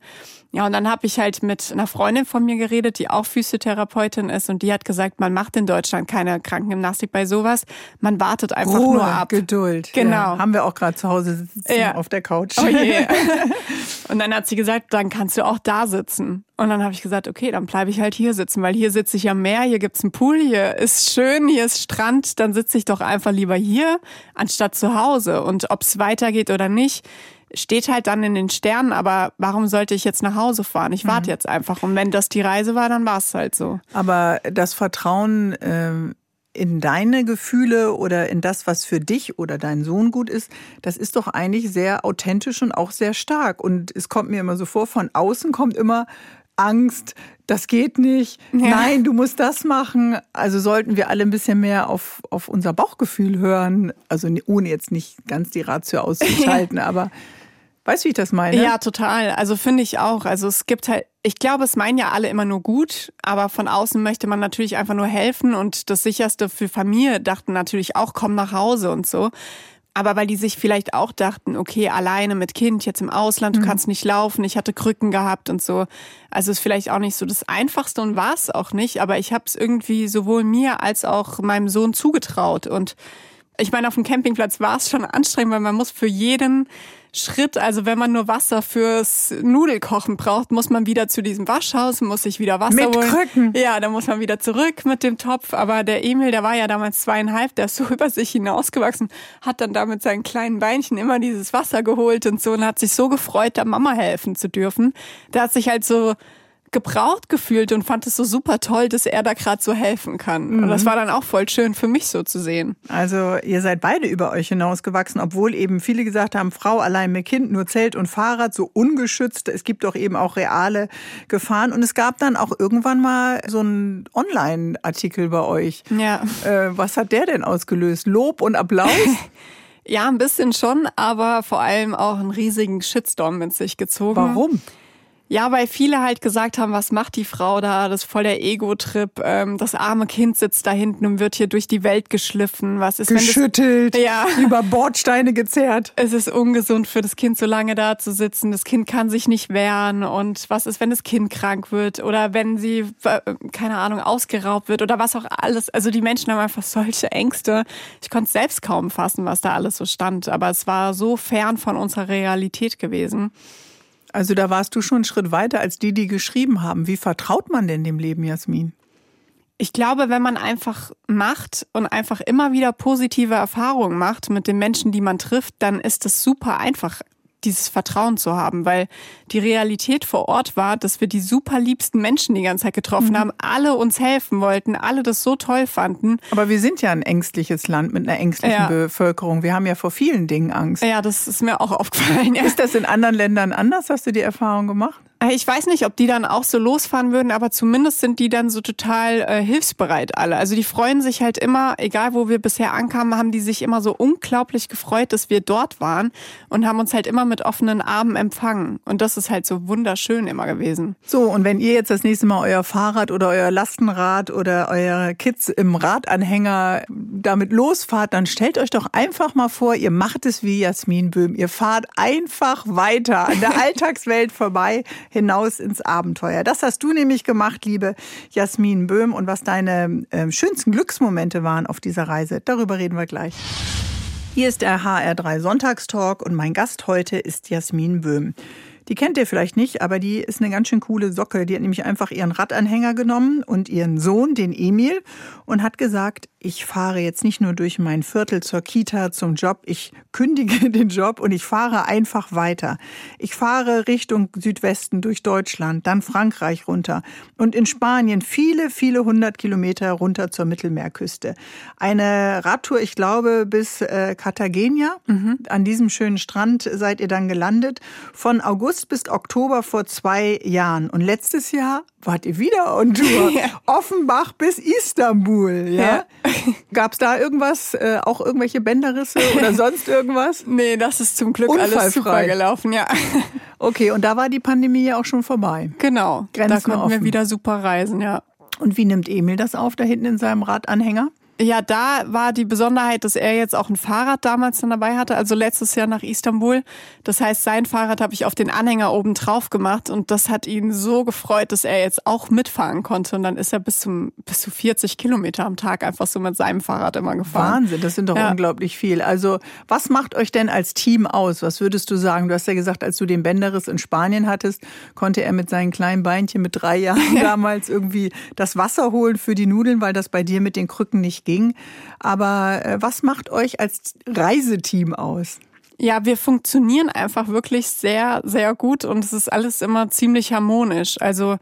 Ja, und dann habe ich halt mit einer Freundin von mir geredet, die auch Physiotherapeutin ist und die hat gesagt, man macht in Deutschland keine Krankengymnastik bei sowas. Man wartet einfach Ruhe, nur ab. Geduld. Genau. Ja, haben wir auch gerade zu Hause sitzen ja. auf der Couch. Oh je. und dann hat sie gesagt, dann kannst du auch da sitzen. Und dann habe ich gesagt, okay, dann bleibe ich halt hier sitzen, weil hier sitze ich am Meer, hier gibt's einen Pool, hier ist schön, hier ist Strand, dann sitze ich doch einfach lieber hier anstatt zu Hause. Und ob's weitergeht oder nicht, steht halt dann in den Sternen, aber warum sollte ich jetzt nach Hause fahren? Ich warte mhm. jetzt einfach. Und wenn das die Reise war, dann war es halt so. Aber das Vertrauen ähm, in deine Gefühle oder in das, was für dich oder deinen Sohn gut ist, das ist doch eigentlich sehr authentisch und auch sehr stark. Und es kommt mir immer so vor, von außen kommt immer Angst, das geht nicht, ja. nein, du musst das machen. Also sollten wir alle ein bisschen mehr auf, auf unser Bauchgefühl hören. Also ohne jetzt nicht ganz die Ratio auszuschalten, aber Weißt du, wie ich das meine? Ja, total. Also finde ich auch. Also es gibt halt, ich glaube, es meinen ja alle immer nur gut, aber von außen möchte man natürlich einfach nur helfen und das sicherste für Familie dachten natürlich auch, komm nach Hause und so. Aber weil die sich vielleicht auch dachten, okay, alleine mit Kind, jetzt im Ausland, du mhm. kannst nicht laufen, ich hatte Krücken gehabt und so. Also ist vielleicht auch nicht so das Einfachste und war es auch nicht, aber ich habe es irgendwie sowohl mir als auch meinem Sohn zugetraut. Und ich meine, auf dem Campingplatz war es schon anstrengend, weil man muss für jeden Schritt. Also wenn man nur Wasser fürs Nudelkochen braucht, muss man wieder zu diesem Waschhaus, muss sich wieder Wasser mit holen. Krücken. Ja, dann muss man wieder zurück mit dem Topf. Aber der Emil, der war ja damals zweieinhalb, der ist so über sich hinausgewachsen, hat dann da mit seinen kleinen Beinchen immer dieses Wasser geholt und so und hat sich so gefreut, der Mama helfen zu dürfen. Der hat sich halt so gebraucht gefühlt und fand es so super toll, dass er da gerade so helfen kann. Mhm. Und das mhm. war dann auch voll schön für mich so zu sehen. Also ihr seid beide über euch hinausgewachsen, obwohl eben viele gesagt haben, Frau allein mit Kind, nur Zelt und Fahrrad, so ungeschützt. Es gibt doch eben auch reale Gefahren. Und es gab dann auch irgendwann mal so einen Online-Artikel bei euch. Ja. Äh, was hat der denn ausgelöst? Lob und Applaus? ja, ein bisschen schon, aber vor allem auch einen riesigen Shitstorm mit sich gezogen. Warum? Ja, weil viele halt gesagt haben, was macht die Frau da? Das ist voll der Ego-Trip. Ähm, das arme Kind sitzt da hinten und wird hier durch die Welt geschliffen. Was ist, Geschüttelt, wenn das, ja. über Bordsteine gezerrt. Es ist ungesund für das Kind, so lange da zu sitzen. Das Kind kann sich nicht wehren. Und was ist, wenn das Kind krank wird? Oder wenn sie, äh, keine Ahnung, ausgeraubt wird? Oder was auch alles. Also die Menschen haben einfach solche Ängste. Ich konnte es selbst kaum fassen, was da alles so stand. Aber es war so fern von unserer Realität gewesen. Also da warst du schon einen Schritt weiter als die, die geschrieben haben. Wie vertraut man denn dem Leben, Jasmin? Ich glaube, wenn man einfach macht und einfach immer wieder positive Erfahrungen macht mit den Menschen, die man trifft, dann ist es super einfach, dieses Vertrauen zu haben, weil die Realität vor Ort war, dass wir die super liebsten Menschen die ganze Zeit getroffen mhm. haben, alle uns helfen wollten, alle das so toll fanden. Aber wir sind ja ein ängstliches Land mit einer ängstlichen ja. Bevölkerung. Wir haben ja vor vielen Dingen Angst. Ja, das ist mir auch aufgefallen. Ja. Ist das in anderen Ländern anders? Hast du die Erfahrung gemacht? Äh, ich weiß nicht, ob die dann auch so losfahren würden, aber zumindest sind die dann so total äh, hilfsbereit alle. Also die freuen sich halt immer, egal wo wir bisher ankamen, haben die sich immer so unglaublich gefreut, dass wir dort waren und haben uns halt immer mit offenen Armen empfangen. Und das ist halt so wunderschön immer gewesen. So, und wenn ihr jetzt das nächste Mal euer Fahrrad oder euer Lastenrad oder eure Kids im Radanhänger damit losfahrt, dann stellt euch doch einfach mal vor, ihr macht es wie Jasmin Böhm. Ihr fahrt einfach weiter an der Alltagswelt vorbei hinaus ins Abenteuer. Das hast du nämlich gemacht, liebe Jasmin Böhm. Und was deine äh, schönsten Glücksmomente waren auf dieser Reise, darüber reden wir gleich. Hier ist der HR3 Sonntagstalk und mein Gast heute ist Jasmin Böhm. Die kennt ihr vielleicht nicht, aber die ist eine ganz schön coole Socke. Die hat nämlich einfach ihren Radanhänger genommen und ihren Sohn, den Emil, und hat gesagt, ich fahre jetzt nicht nur durch mein Viertel zur Kita, zum Job, ich kündige den Job und ich fahre einfach weiter. Ich fahre Richtung Südwesten durch Deutschland, dann Frankreich runter und in Spanien viele, viele hundert Kilometer runter zur Mittelmeerküste. Eine Radtour, ich glaube, bis äh, Cartagena. Mhm. An diesem schönen Strand seid ihr dann gelandet. Von August bis Oktober vor zwei Jahren. Und letztes Jahr wart ihr wieder on Tour. Ja. Offenbach bis Istanbul. Ja. ja. Gab es da irgendwas, äh, auch irgendwelche Bänderrisse oder sonst irgendwas? Nee, das ist zum Glück alles super gelaufen, ja. Okay, und da war die Pandemie ja auch schon vorbei. Genau. Grenzen da konnten offen. wir wieder super reisen, ja. Und wie nimmt Emil das auf, da hinten in seinem Radanhänger? Ja, da war die Besonderheit, dass er jetzt auch ein Fahrrad damals dann dabei hatte, also letztes Jahr nach Istanbul. Das heißt, sein Fahrrad habe ich auf den Anhänger oben drauf gemacht und das hat ihn so gefreut, dass er jetzt auch mitfahren konnte. Und dann ist er bis zum bis zu 40 Kilometer am Tag einfach so mit seinem Fahrrad immer gefahren. Wahnsinn, das sind doch ja. unglaublich viel. Also was macht euch denn als Team aus? Was würdest du sagen? Du hast ja gesagt, als du den Bänderriss in Spanien hattest, konnte er mit seinen kleinen Beinchen mit drei Jahren damals irgendwie das Wasser holen für die Nudeln, weil das bei dir mit den Krücken nicht ging. Aber äh, was macht euch als Reiseteam aus? Ja, wir funktionieren einfach wirklich sehr, sehr gut und es ist alles immer ziemlich harmonisch. Also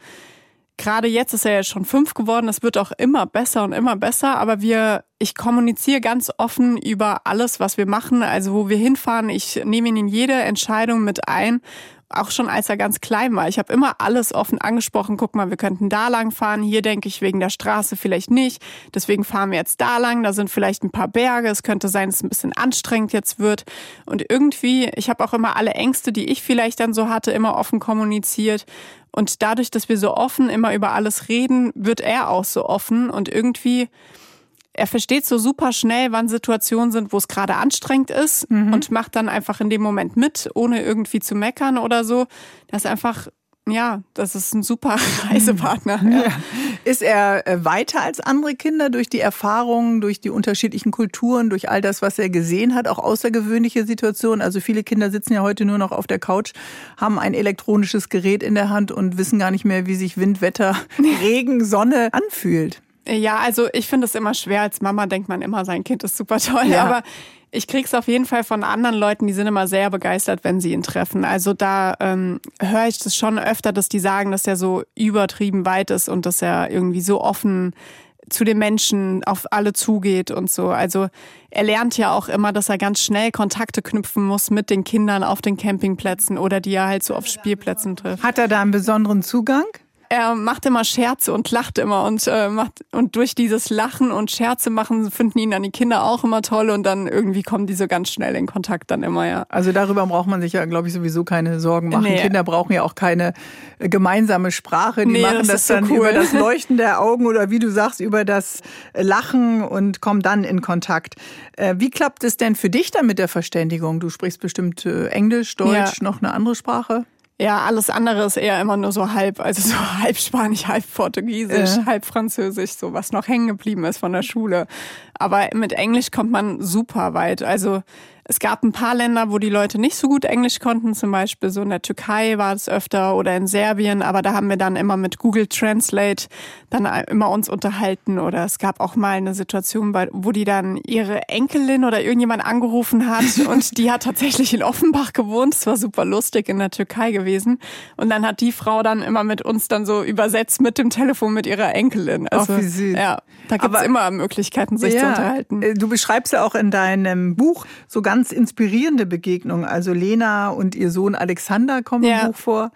gerade jetzt ist er ja schon fünf geworden, es wird auch immer besser und immer besser, aber wir, ich kommuniziere ganz offen über alles, was wir machen, also wo wir hinfahren. Ich nehme ihn in jede Entscheidung mit ein auch schon als er ganz klein war. Ich habe immer alles offen angesprochen. Guck mal, wir könnten da lang fahren. Hier denke ich wegen der Straße vielleicht nicht. Deswegen fahren wir jetzt da lang. Da sind vielleicht ein paar Berge. Es könnte sein, dass es ein bisschen anstrengend jetzt wird. Und irgendwie, ich habe auch immer alle Ängste, die ich vielleicht dann so hatte, immer offen kommuniziert. Und dadurch, dass wir so offen immer über alles reden, wird er auch so offen. Und irgendwie er versteht so super schnell, wann Situationen sind, wo es gerade anstrengend ist mhm. und macht dann einfach in dem Moment mit, ohne irgendwie zu meckern oder so. Das ist einfach, ja, das ist ein super Reisepartner. Ja. Ja. Ist er äh, weiter als andere Kinder durch die Erfahrungen, durch die unterschiedlichen Kulturen, durch all das, was er gesehen hat, auch außergewöhnliche Situationen? Also viele Kinder sitzen ja heute nur noch auf der Couch, haben ein elektronisches Gerät in der Hand und wissen gar nicht mehr, wie sich Wind, Wetter, Regen, Sonne anfühlt. Ja, also ich finde es immer schwer. Als Mama denkt man immer, sein Kind ist super toll. Ja. Aber ich krieg's auf jeden Fall von anderen Leuten, die sind immer sehr begeistert, wenn sie ihn treffen. Also da ähm, höre ich das schon öfter, dass die sagen, dass er so übertrieben weit ist und dass er irgendwie so offen zu den Menschen auf alle zugeht und so. Also er lernt ja auch immer, dass er ganz schnell Kontakte knüpfen muss mit den Kindern auf den Campingplätzen oder die er halt so auf Spielplätzen trifft. Hat er da einen besonderen Zugang? Er macht immer Scherze und lacht immer und äh, macht und durch dieses Lachen und Scherze machen finden ihn dann die Kinder auch immer toll und dann irgendwie kommen die so ganz schnell in Kontakt dann immer ja. Also darüber braucht man sich ja glaube ich sowieso keine Sorgen machen. Nee. Kinder brauchen ja auch keine äh, gemeinsame Sprache, die nee, machen das, das dann so cool. über das Leuchten der Augen oder wie du sagst über das Lachen und kommen dann in Kontakt. Äh, wie klappt es denn für dich dann mit der Verständigung? Du sprichst bestimmt äh, Englisch, Deutsch, ja. noch eine andere Sprache? Ja, alles andere ist eher immer nur so halb, also so halb Spanisch, halb Portugiesisch, ja. halb Französisch, so was noch hängen geblieben ist von der Schule. Aber mit Englisch kommt man super weit. Also Es gab ein paar Länder, wo die Leute nicht so gut Englisch konnten, zum Beispiel so in der Türkei war es öfter oder in Serbien, aber da haben wir dann immer mit Google Translate dann immer uns unterhalten oder es gab auch mal eine Situation, wo die dann ihre Enkelin oder irgendjemand angerufen hat und die hat tatsächlich in Offenbach gewohnt. Es war super lustig in der Türkei gewesen und dann hat die Frau dann immer mit uns dann so übersetzt mit dem Telefon mit ihrer Enkelin. Also, Ach, wie süß. Ja, da gibt es immer Möglichkeiten, sich ja, zu unterhalten. Äh, du beschreibst ja auch in deinem Buch so ganz ganz inspirierende Begegnung. Also Lena und ihr Sohn Alexander kommen ja. im Buch vor.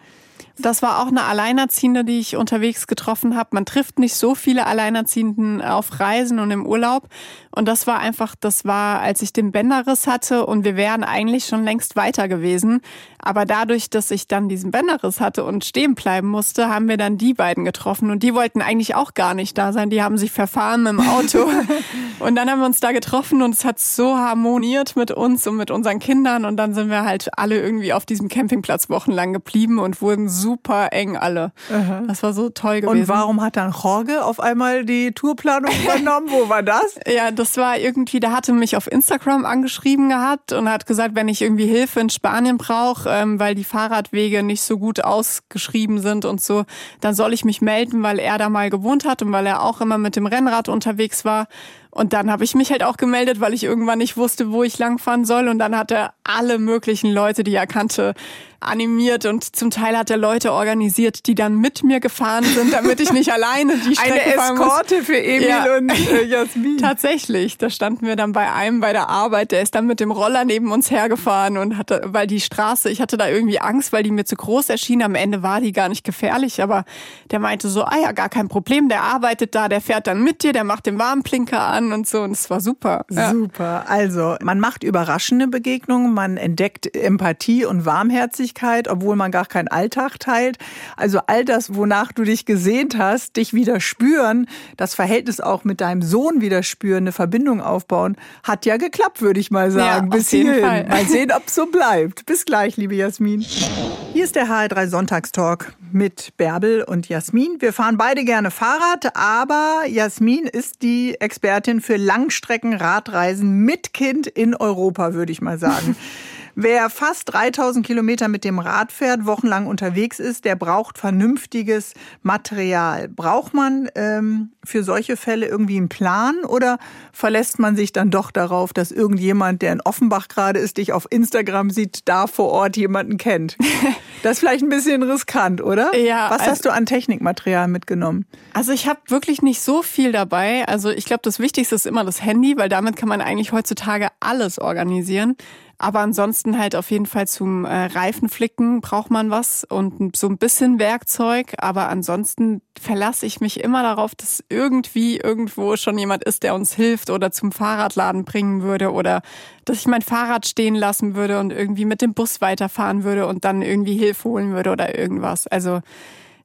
Das war auch eine Alleinerziehende, die ich unterwegs getroffen habe. Man trifft nicht so viele Alleinerziehenden auf Reisen und im Urlaub. Und das war einfach, das war, als ich den Bänderriss hatte und wir wären eigentlich schon längst weiter gewesen. Aber dadurch, dass ich dann diesen Bänderriss hatte und stehen bleiben musste, haben wir dann die beiden getroffen. Und die wollten eigentlich auch gar nicht da sein. Die haben sich verfahren dem Auto. und dann haben wir uns da getroffen und es hat so harmoniert mit uns und mit unseren Kindern. Und dann sind wir halt alle irgendwie auf diesem Campingplatz wochenlang geblieben und wurden super eng alle. Aha. Das war so toll gewesen. Und warum hat dann Jorge auf einmal die Tourplanung übernommen? Wo war das? ja, das war irgendwie, der hatte mich auf Instagram angeschrieben gehabt und hat gesagt, wenn ich irgendwie Hilfe in Spanien brauche, ähm, weil die Fahrradwege nicht so gut ausgeschrieben sind und so, dann soll ich mich melden, weil er da mal gewohnt hat und weil er auch immer mit dem Rennrad unterwegs war. Und dann habe ich mich halt auch gemeldet, weil ich irgendwann nicht wusste, wo ich langfahren soll. Und dann hat er alle möglichen Leute, die er kannte, animiert und zum Teil hat er Leute organisiert, die dann mit mir gefahren sind, damit ich nicht alleine die Strecke Eine Eskorte für Emil ja. und äh, Jasmin. Tatsächlich, da standen wir dann bei einem bei der Arbeit, der ist dann mit dem Roller neben uns hergefahren und hatte, weil die Straße, ich hatte da irgendwie Angst, weil die mir zu groß erschien. Am Ende war die gar nicht gefährlich, aber der meinte so, ah ja, gar kein Problem, der arbeitet da, der fährt dann mit dir, der macht den Warnblinker an und so und es war super. Ja. Super. Also, man macht überraschende Begegnungen, man entdeckt Empathie und Warmherzigkeit obwohl man gar keinen Alltag teilt. Also all das, wonach du dich gesehnt hast, dich wieder spüren, das Verhältnis auch mit deinem Sohn wieder spüren, eine Verbindung aufbauen, hat ja geklappt, würde ich mal sagen. Ja, Bis hierhin. Fall. Mal sehen, ob es so bleibt. Bis gleich, liebe Jasmin. Hier ist der HR3 Sonntagstalk mit Bärbel und Jasmin. Wir fahren beide gerne Fahrrad, aber Jasmin ist die Expertin für Langstrecken-Radreisen mit Kind in Europa, würde ich mal sagen. Wer fast 3000 Kilometer mit dem Rad fährt, wochenlang unterwegs ist, der braucht vernünftiges Material. Braucht man ähm, für solche Fälle irgendwie einen Plan oder verlässt man sich dann doch darauf, dass irgendjemand, der in Offenbach gerade ist, dich auf Instagram sieht, da vor Ort jemanden kennt? Das ist vielleicht ein bisschen riskant, oder? Ja. Was also, hast du an Technikmaterial mitgenommen? Also ich habe wirklich nicht so viel dabei. Also ich glaube, das Wichtigste ist immer das Handy, weil damit kann man eigentlich heutzutage alles organisieren. Aber ansonsten halt auf jeden Fall zum äh, Reifenflicken braucht man was und so ein bisschen Werkzeug. Aber ansonsten verlasse ich mich immer darauf, dass irgendwie irgendwo schon jemand ist, der uns hilft oder zum Fahrradladen bringen würde oder dass ich mein Fahrrad stehen lassen würde und irgendwie mit dem Bus weiterfahren würde und dann irgendwie Hilfe holen würde oder irgendwas. Also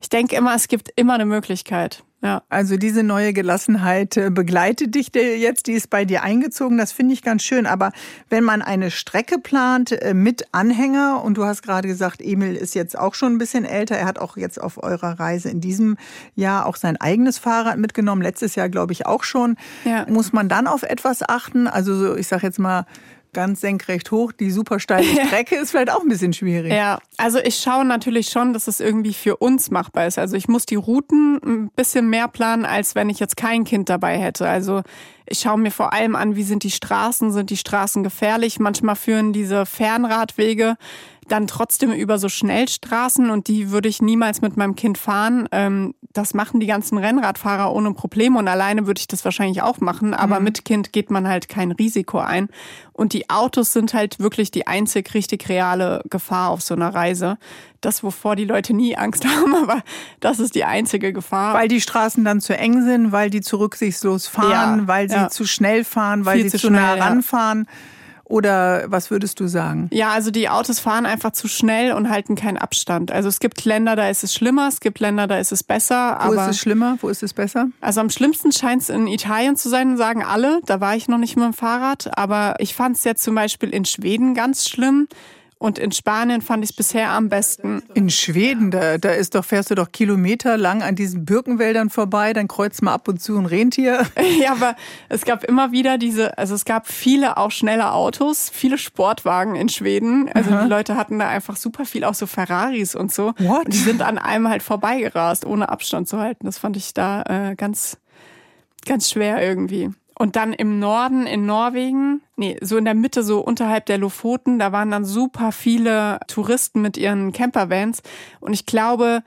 ich denke immer, es gibt immer eine Möglichkeit. Ja. Also diese neue Gelassenheit äh, begleitet dich jetzt, die ist bei dir eingezogen, das finde ich ganz schön. Aber wenn man eine Strecke plant äh, mit Anhänger, und du hast gerade gesagt, Emil ist jetzt auch schon ein bisschen älter, er hat auch jetzt auf eurer Reise in diesem Jahr auch sein eigenes Fahrrad mitgenommen, letztes Jahr glaube ich auch schon, ja. muss man dann auf etwas achten? Also ich sage jetzt mal, ganz senkrecht hoch, die super steile Strecke ist vielleicht auch ein bisschen schwierig. Ja, also ich schaue natürlich schon, dass es irgendwie für uns machbar ist. Also ich muss die Routen ein bisschen mehr planen, als wenn ich jetzt kein Kind dabei hätte. Also ich schaue mir vor allem an, wie sind die Straßen, sind die Straßen gefährlich. Manchmal führen diese Fernradwege dann trotzdem über so Schnellstraßen und die würde ich niemals mit meinem Kind fahren. Ähm, das machen die ganzen Rennradfahrer ohne Probleme und alleine würde ich das wahrscheinlich auch machen, aber mhm. mit Kind geht man halt kein Risiko ein. Und die Autos sind halt wirklich die einzig richtig reale Gefahr auf so einer Reise. Das, wovor die Leute nie Angst haben, aber das ist die einzige Gefahr. Weil die Straßen dann zu eng sind, weil die zu rücksichtslos fahren, ja, weil sie ja. zu schnell fahren, weil Viel sie zu, schnell, nah ranfahren. Ja. Oder was würdest du sagen? Ja, also die Autos fahren einfach zu schnell und halten keinen Abstand. Also es gibt Länder, da ist es schlimmer, es gibt Länder, da ist es besser. Wo ist es schlimmer? Wo ist es besser? Also am schlimmsten scheint es in Italien zu sein, sagen alle. Da war ich noch nicht mit dem Fahrrad. Aber ich fand es jetzt zum Beispiel in Schweden ganz schlimm. Und in Spanien fand ich es bisher am besten. In Schweden, da, da ist doch, fährst du doch kilometerlang an diesen Birkenwäldern vorbei, dann kreuzt mal ab und zu ein Rentier. Ja, aber es gab immer wieder diese, also es gab viele auch schnelle Autos, viele Sportwagen in Schweden. Also Aha. die Leute hatten da einfach super viel, auch so Ferraris und so. What? Und die sind an einem halt vorbeigerast, ohne Abstand zu halten. Das fand ich da äh, ganz, ganz schwer irgendwie. Und dann im Norden in Norwegen, nee, so in der Mitte, so unterhalb der Lofoten, da waren dann super viele Touristen mit ihren Campervans. Und ich glaube,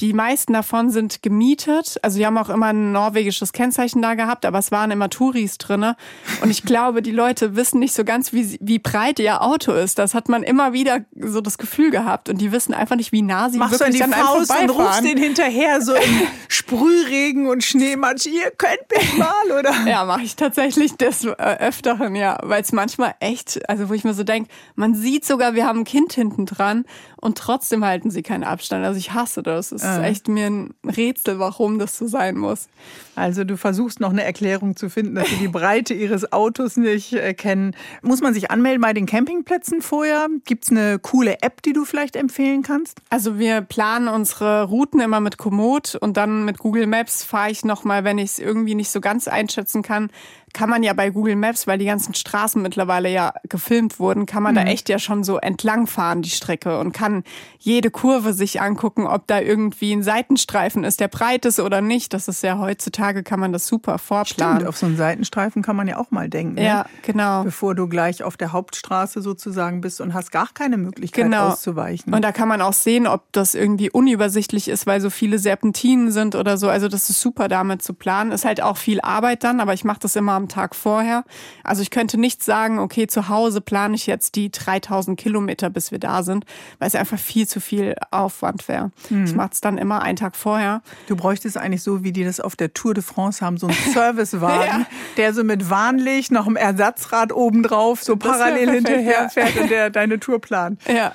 die meisten davon sind gemietet. Also die haben auch immer ein norwegisches Kennzeichen da gehabt, aber es waren immer Touris drinne. Und ich glaube, die Leute wissen nicht so ganz, wie, wie breit ihr Auto ist. Das hat man immer wieder so das Gefühl gehabt. Und die wissen einfach nicht, wie nah sie Machst wirklich du an die dann Faust und rufst den hinterher so im Sprühregen und Schneematsch. Ihr könnt mich mal, oder? Ja, mache ich tatsächlich des äh, Öfteren, ja. Weil es manchmal echt, also wo ich mir so denke, man sieht sogar, wir haben ein Kind hinten dran und trotzdem halten sie keinen Abstand. Also ich hasse das. Es ist echt mir ein Rätsel, warum das so sein muss. Also du versuchst noch eine Erklärung zu finden, dass sie die Breite ihres Autos nicht kennen. Muss man sich anmelden bei den Campingplätzen vorher? Gibt es eine coole App, die du vielleicht empfehlen kannst? Also wir planen unsere Routen immer mit Komoot und dann mit Google Maps fahre ich nochmal, wenn ich es irgendwie nicht so ganz einschätzen kann, kann man ja bei Google Maps, weil die ganzen Straßen mittlerweile ja gefilmt wurden, kann man mhm. da echt ja schon so entlangfahren, die Strecke, und kann jede Kurve sich angucken, ob da irgendwie ein Seitenstreifen ist, der breit ist oder nicht. Das ist ja heutzutage, kann man das super vorplanen. Stimmt, auf so einen Seitenstreifen kann man ja auch mal denken. Ne? Ja, genau. Bevor du gleich auf der Hauptstraße sozusagen bist und hast gar keine Möglichkeit genau. auszuweichen. Und da kann man auch sehen, ob das irgendwie unübersichtlich ist, weil so viele Serpentinen sind oder so. Also das ist super damit zu planen. Ist halt auch viel Arbeit dann, aber ich mache das immer am Tag vorher. Also ich könnte nicht sagen, okay, zu Hause plane ich jetzt die 3000 Kilometer, bis wir da sind, weil es einfach viel zu viel Aufwand wäre. Mhm. Ich mache es dann immer einen Tag vorher. Du bräuchtest eigentlich so, wie die das auf der Tour de France haben, so einen Servicewagen, ja. der so mit Warnlicht, noch einem Ersatzrad obendrauf, so parallel perfekt, hinterher fährt und der deine Tour plant. Ja,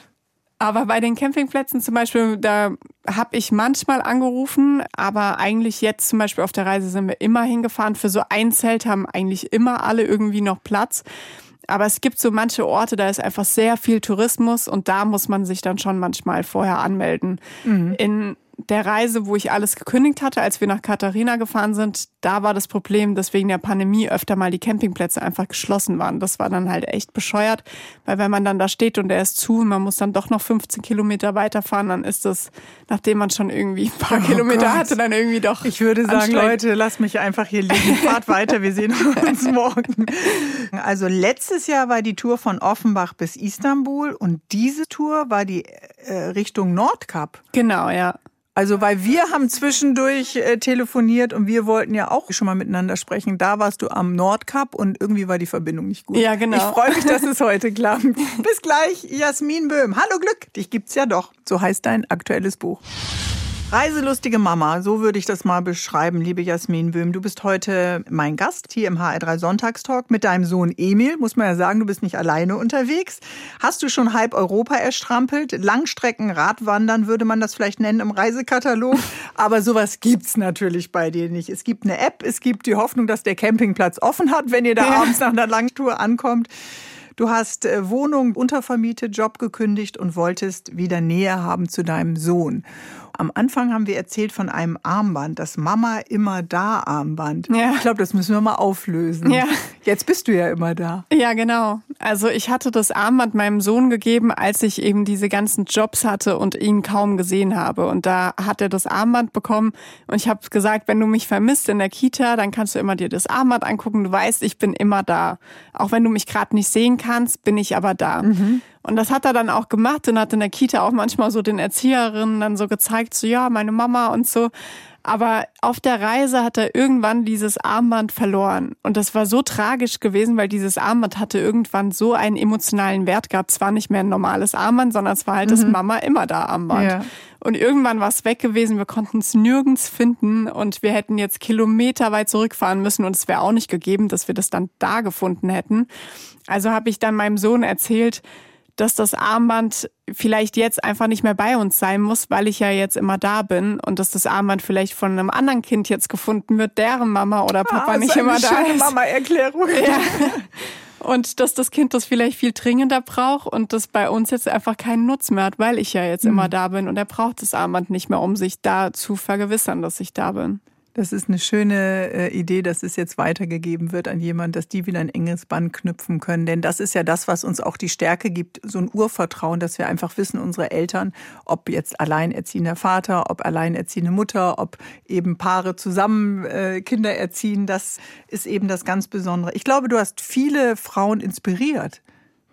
aber bei den Campingplätzen zum Beispiel, da habe ich manchmal angerufen, aber eigentlich jetzt zum Beispiel auf der Reise sind wir immer hingefahren. Für so ein Zelt haben eigentlich immer alle irgendwie noch Platz. Aber es gibt so manche Orte, da ist einfach sehr viel Tourismus und da muss man sich dann schon manchmal vorher anmelden. Mhm. In der Reise, wo ich alles gekündigt hatte, als wir nach Katharina gefahren sind, da war das Problem, dass wegen der Pandemie öfter mal die Campingplätze einfach geschlossen waren. Das war dann halt echt bescheuert, weil wenn man dann da steht und der ist zu und man muss dann doch noch 15 Kilometer weiterfahren, dann ist das, nachdem man schon irgendwie ein paar oh Kilometer Gott. hatte, dann irgendwie doch. Ich würde sagen, Leute, lasst mich einfach hier liegen. Fahrt weiter, wir sehen uns morgen. Also letztes Jahr war die Tour von Offenbach bis Istanbul und diese Tour war die äh, Richtung Nordkap. Genau, ja. Also, weil wir haben zwischendurch äh, telefoniert und wir wollten ja auch schon mal miteinander sprechen. Da warst du am Nordkap und irgendwie war die Verbindung nicht gut. Ja, genau. Ich freue mich, dass es heute klappt. Bis gleich, Jasmin Böhm. Hallo Glück, dich gibt's ja doch. So heißt dein aktuelles Buch. Reiselustige Mama, so würde ich das mal beschreiben, liebe Jasmin Böhm. Du bist heute mein Gast hier im HR3 Sonntagstalk mit deinem Sohn Emil. Muss man ja sagen, du bist nicht alleine unterwegs. Hast du schon halb Europa erstrampelt? Langstrecken Radwandern würde man das vielleicht nennen im Reisekatalog. Aber sowas gibt's natürlich bei dir nicht. Es gibt eine App, es gibt die Hoffnung, dass der Campingplatz offen hat, wenn ihr da ja. abends nach einer Langtour ankommt. Du hast äh, Wohnung untervermietet, Job gekündigt und wolltest wieder Nähe haben zu deinem Sohn. Am Anfang haben wir erzählt von einem Armband, das Mama immer da Armband. Ja. Ich glaube, das müssen wir mal auflösen. Ja. Jetzt bist du ja immer da. Ja, genau. Also ich hatte das Armband meinem Sohn gegeben, als ich eben diese ganzen Jobs hatte und ihn kaum gesehen habe. Und da hat er das Armband bekommen und ich habe gesagt, wenn du mich vermisst in der Kita, dann kannst du immer dir das Armband angucken. Du weißt, ich bin immer da. Auch wenn du mich gerade nicht sehen kannst, bin ich aber da. Mhm. Und das hat er dann auch gemacht und hat in der Kita auch manchmal so den Erzieherinnen dann so gezeigt, so ja, meine Mama und so. Aber auf der Reise hat er irgendwann dieses Armband verloren. Und das war so tragisch gewesen, weil dieses Armband hatte irgendwann so einen emotionalen Wert gehabt. Es war nicht mehr ein normales Armband, sondern es war halt mhm. das Mama immer da Armband. Ja. Und irgendwann war es weg gewesen. Wir konnten es nirgends finden und wir hätten jetzt Kilometer weit zurückfahren müssen und es wäre auch nicht gegeben, dass wir das dann da gefunden hätten. Also habe ich dann meinem Sohn erzählt, dass das Armband vielleicht jetzt einfach nicht mehr bei uns sein muss, weil ich ja jetzt immer da bin und dass das Armband vielleicht von einem anderen Kind jetzt gefunden wird, deren Mama oder Papa ah, nicht immer da ist. Mama-Erklärung. Ja. Und dass das Kind das vielleicht viel dringender braucht und das bei uns jetzt einfach keinen Nutzen mehr hat, weil ich ja jetzt mhm. immer da bin und er braucht das Armband nicht mehr, um sich da zu vergewissern, dass ich da bin. Das ist eine schöne äh, Idee, dass es jetzt weitergegeben wird an jemanden, dass die wieder ein enges Band knüpfen können. Denn das ist ja das, was uns auch die Stärke gibt, so ein Urvertrauen, dass wir einfach wissen, unsere Eltern, ob jetzt alleinerziehender Vater, ob alleinerziehende Mutter, ob eben Paare zusammen äh, Kinder erziehen, das ist eben das ganz Besondere. Ich glaube, du hast viele Frauen inspiriert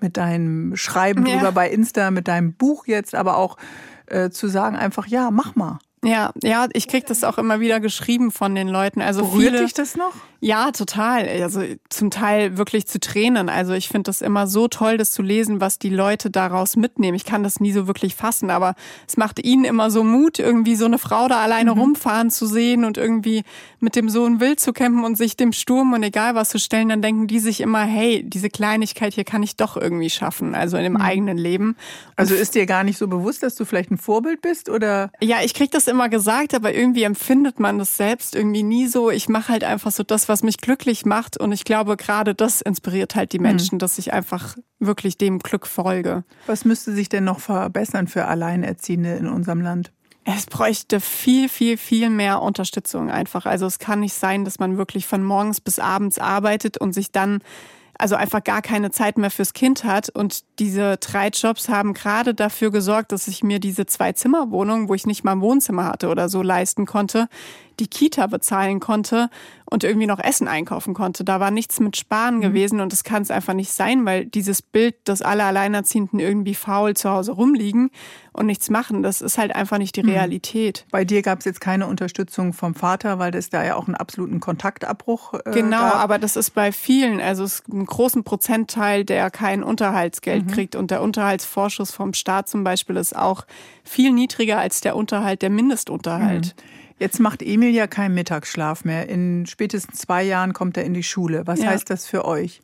mit deinem Schreiben ja. drüber bei Insta, mit deinem Buch jetzt, aber auch äh, zu sagen einfach, ja, mach mal. Ja, ja, ich krieg das auch immer wieder geschrieben von den Leuten. Also Berührt viele, dich das noch? Ja, total. Also zum Teil wirklich zu Tränen. Also ich finde das immer so toll, das zu lesen, was die Leute daraus mitnehmen. Ich kann das nie so wirklich fassen, aber es macht ihnen immer so Mut, irgendwie so eine Frau da alleine mhm. rumfahren zu sehen und irgendwie mit dem Sohn wild zu kämpfen und sich dem Sturm und egal was zu stellen. Dann denken die sich immer, hey, diese Kleinigkeit hier kann ich doch irgendwie schaffen, also in dem mhm. eigenen Leben. Also ist dir gar nicht so bewusst, dass du vielleicht ein Vorbild bist oder? Ja, ich krieg das immer gesagt, aber irgendwie empfindet man das selbst irgendwie nie so. Ich mache halt einfach so das, was mich glücklich macht. Und ich glaube, gerade das inspiriert halt die mhm. Menschen, mhm. dass ich einfach wirklich dem Glück folge. Was müsste sich denn noch verbessern für Alleinerziehende in unserem Land? Es bräuchte viel, viel, viel mehr Unterstützung einfach. Also es kann nicht sein, dass man wirklich von morgens bis abends arbeitet und sich dann also einfach gar keine Zeit mehr fürs Kind hat. Und diese drei Jobs haben gerade dafür gesorgt, dass ich mir diese Zwei-Zimmer-Wohnung, wo ich nicht mal ein Wohnzimmer hatte oder so leisten konnte, die Kita bezahlen konnte und irgendwie noch Essen einkaufen konnte. Da war nichts mit Sparen mhm. gewesen und das kann es einfach nicht sein, weil dieses Bild, dass alle Alleinerziehenden irgendwie faul zu Hause rumliegen und nichts machen, das ist halt einfach nicht die mhm. Realität. Bei dir gab es jetzt keine Unterstützung vom Vater, weil das da ja auch einen absoluten Kontaktabbruch äh, Genau, gab. aber das ist bei vielen, also es ist ein großen Prozentteil, der kein Unterhaltsgeld mhm. kriegt und der Unterhaltsvorschuss vom Staat zum Beispiel ist auch viel niedriger als der Unterhalt, der Mindestunterhalt. Mhm. Jetzt macht Emil ja keinen Mittagsschlaf mehr. In spätestens zwei Jahren kommt er in die Schule. Was ja. heißt das für euch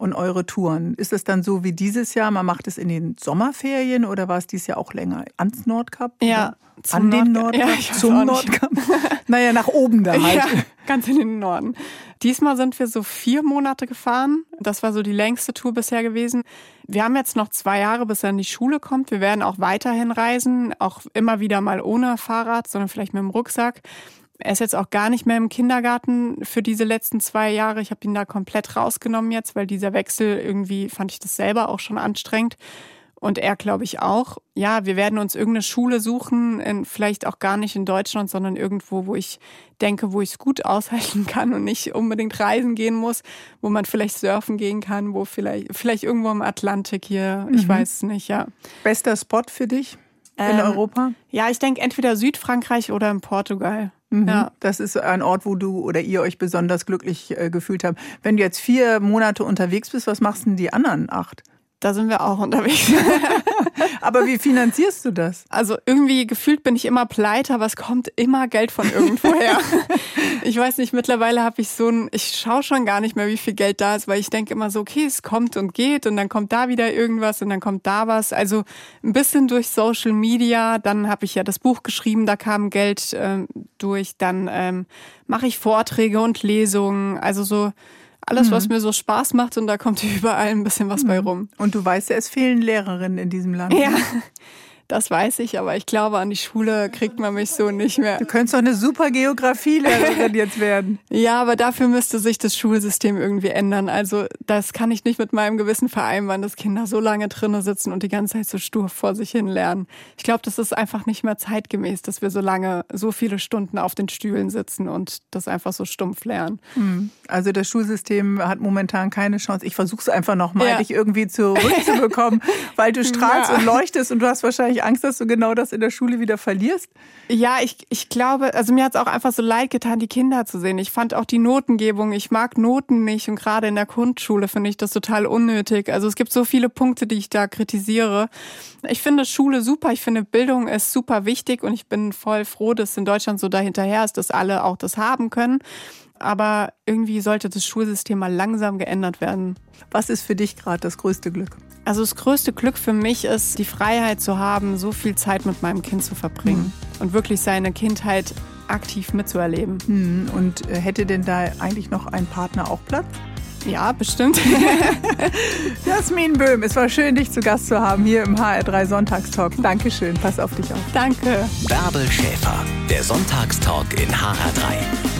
und eure Touren? Ist es dann so wie dieses Jahr? Man macht es in den Sommerferien oder war es dieses Jahr auch länger? Ans Nordkap? Ja. An den Nordkap? Ja, zum Nordkap? naja, nach oben da halt. Ja, ganz in den Norden. Diesmal sind wir so vier Monate gefahren. Das war so die längste Tour bisher gewesen. Wir haben jetzt noch zwei Jahre, bis er in die Schule kommt. Wir werden auch weiterhin reisen, auch immer wieder mal ohne Fahrrad, sondern vielleicht mit dem Rucksack. Er ist jetzt auch gar nicht mehr im Kindergarten für diese letzten zwei Jahre. Ich habe ihn da komplett rausgenommen jetzt, weil dieser Wechsel irgendwie fand ich das selber auch schon anstrengend. Und er, glaube ich, auch. Ja, wir werden uns irgendeine Schule suchen, in, vielleicht auch gar nicht in Deutschland, sondern irgendwo, wo ich denke, wo ich es gut aushalten kann und nicht unbedingt reisen gehen muss, wo man vielleicht surfen gehen kann, wo vielleicht, vielleicht irgendwo im Atlantik hier, ich mhm. weiß es nicht, ja. Bester Spot für dich in ähm, Europa? Ja, ich denke entweder Südfrankreich oder in Portugal. Mhm. Ja. Das ist ein Ort, wo du oder ihr euch besonders glücklich äh, gefühlt habt. Wenn du jetzt vier Monate unterwegs bist, was machst denn die anderen acht? Da sind wir auch unterwegs. aber wie finanzierst du das? Also irgendwie gefühlt bin ich immer pleite, aber es kommt immer Geld von irgendwoher. ich weiß nicht, mittlerweile habe ich so ein, ich schaue schon gar nicht mehr, wie viel Geld da ist, weil ich denke immer so, okay, es kommt und geht und dann kommt da wieder irgendwas und dann kommt da was. Also ein bisschen durch Social Media, dann habe ich ja das Buch geschrieben, da kam Geld äh, durch, dann ähm, mache ich Vorträge und Lesungen, also so alles, was mhm. mir so Spaß macht und da kommt überall ein bisschen was mhm. bei rum. Und du weißt ja, es fehlen Lehrerinnen in diesem Land. Ja. Das weiß ich, aber ich glaube, an die Schule kriegt man mich so nicht mehr. Du könntest doch eine super Geografielehrerin jetzt werden. Ja, aber dafür müsste sich das Schulsystem irgendwie ändern. Also das kann ich nicht mit meinem Gewissen vereinbaren, dass Kinder so lange drinnen sitzen und die ganze Zeit so stur vor sich hin lernen. Ich glaube, das ist einfach nicht mehr zeitgemäß, dass wir so lange, so viele Stunden auf den Stühlen sitzen und das einfach so stumpf lernen. Hm. Also das Schulsystem hat momentan keine Chance. Ich versuche es einfach nochmal, ja. dich irgendwie zurückzubekommen, weil du strahlst ja. und leuchtest und du hast wahrscheinlich Angst, dass du genau das in der Schule wieder verlierst? Ja, ich, ich glaube, also mir hat es auch einfach so leid getan, die Kinder zu sehen. Ich fand auch die Notengebung, ich mag Noten nicht und gerade in der Grundschule finde ich das total unnötig. Also es gibt so viele Punkte, die ich da kritisiere. Ich finde Schule super, ich finde Bildung ist super wichtig und ich bin voll froh, dass in Deutschland so dahinterher ist, dass alle auch das haben können aber irgendwie sollte das Schulsystem mal langsam geändert werden. Was ist für dich gerade das größte Glück? Also das größte Glück für mich ist, die Freiheit zu haben, so viel Zeit mit meinem Kind zu verbringen mhm. und wirklich seine Kindheit aktiv mitzuerleben. Mhm. Und äh, hätte denn da eigentlich noch ein Partner auch Platz? Ja, bestimmt. Jasmin Böhm, es war schön, dich zu Gast zu haben hier im HR3 Sonntagstalk. Dankeschön, pass auf dich auf. Danke. Bärbel Schäfer, der Sonntagstalk in HR3.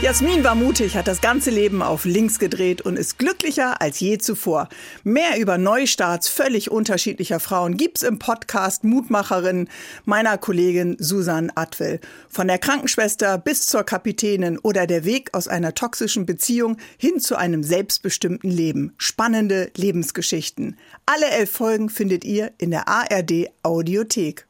Jasmin war mutig, hat das ganze Leben auf links gedreht und ist glücklicher als je zuvor. Mehr über Neustarts völlig unterschiedlicher Frauen gibt's im Podcast Mutmacherin meiner Kollegin Susan Atwell. Von der Krankenschwester bis zur Kapitänin oder der Weg aus einer toxischen Beziehung hin zu einem selbstbestimmten Leben. Spannende Lebensgeschichten. Alle elf Folgen findet ihr in der ARD Audiothek.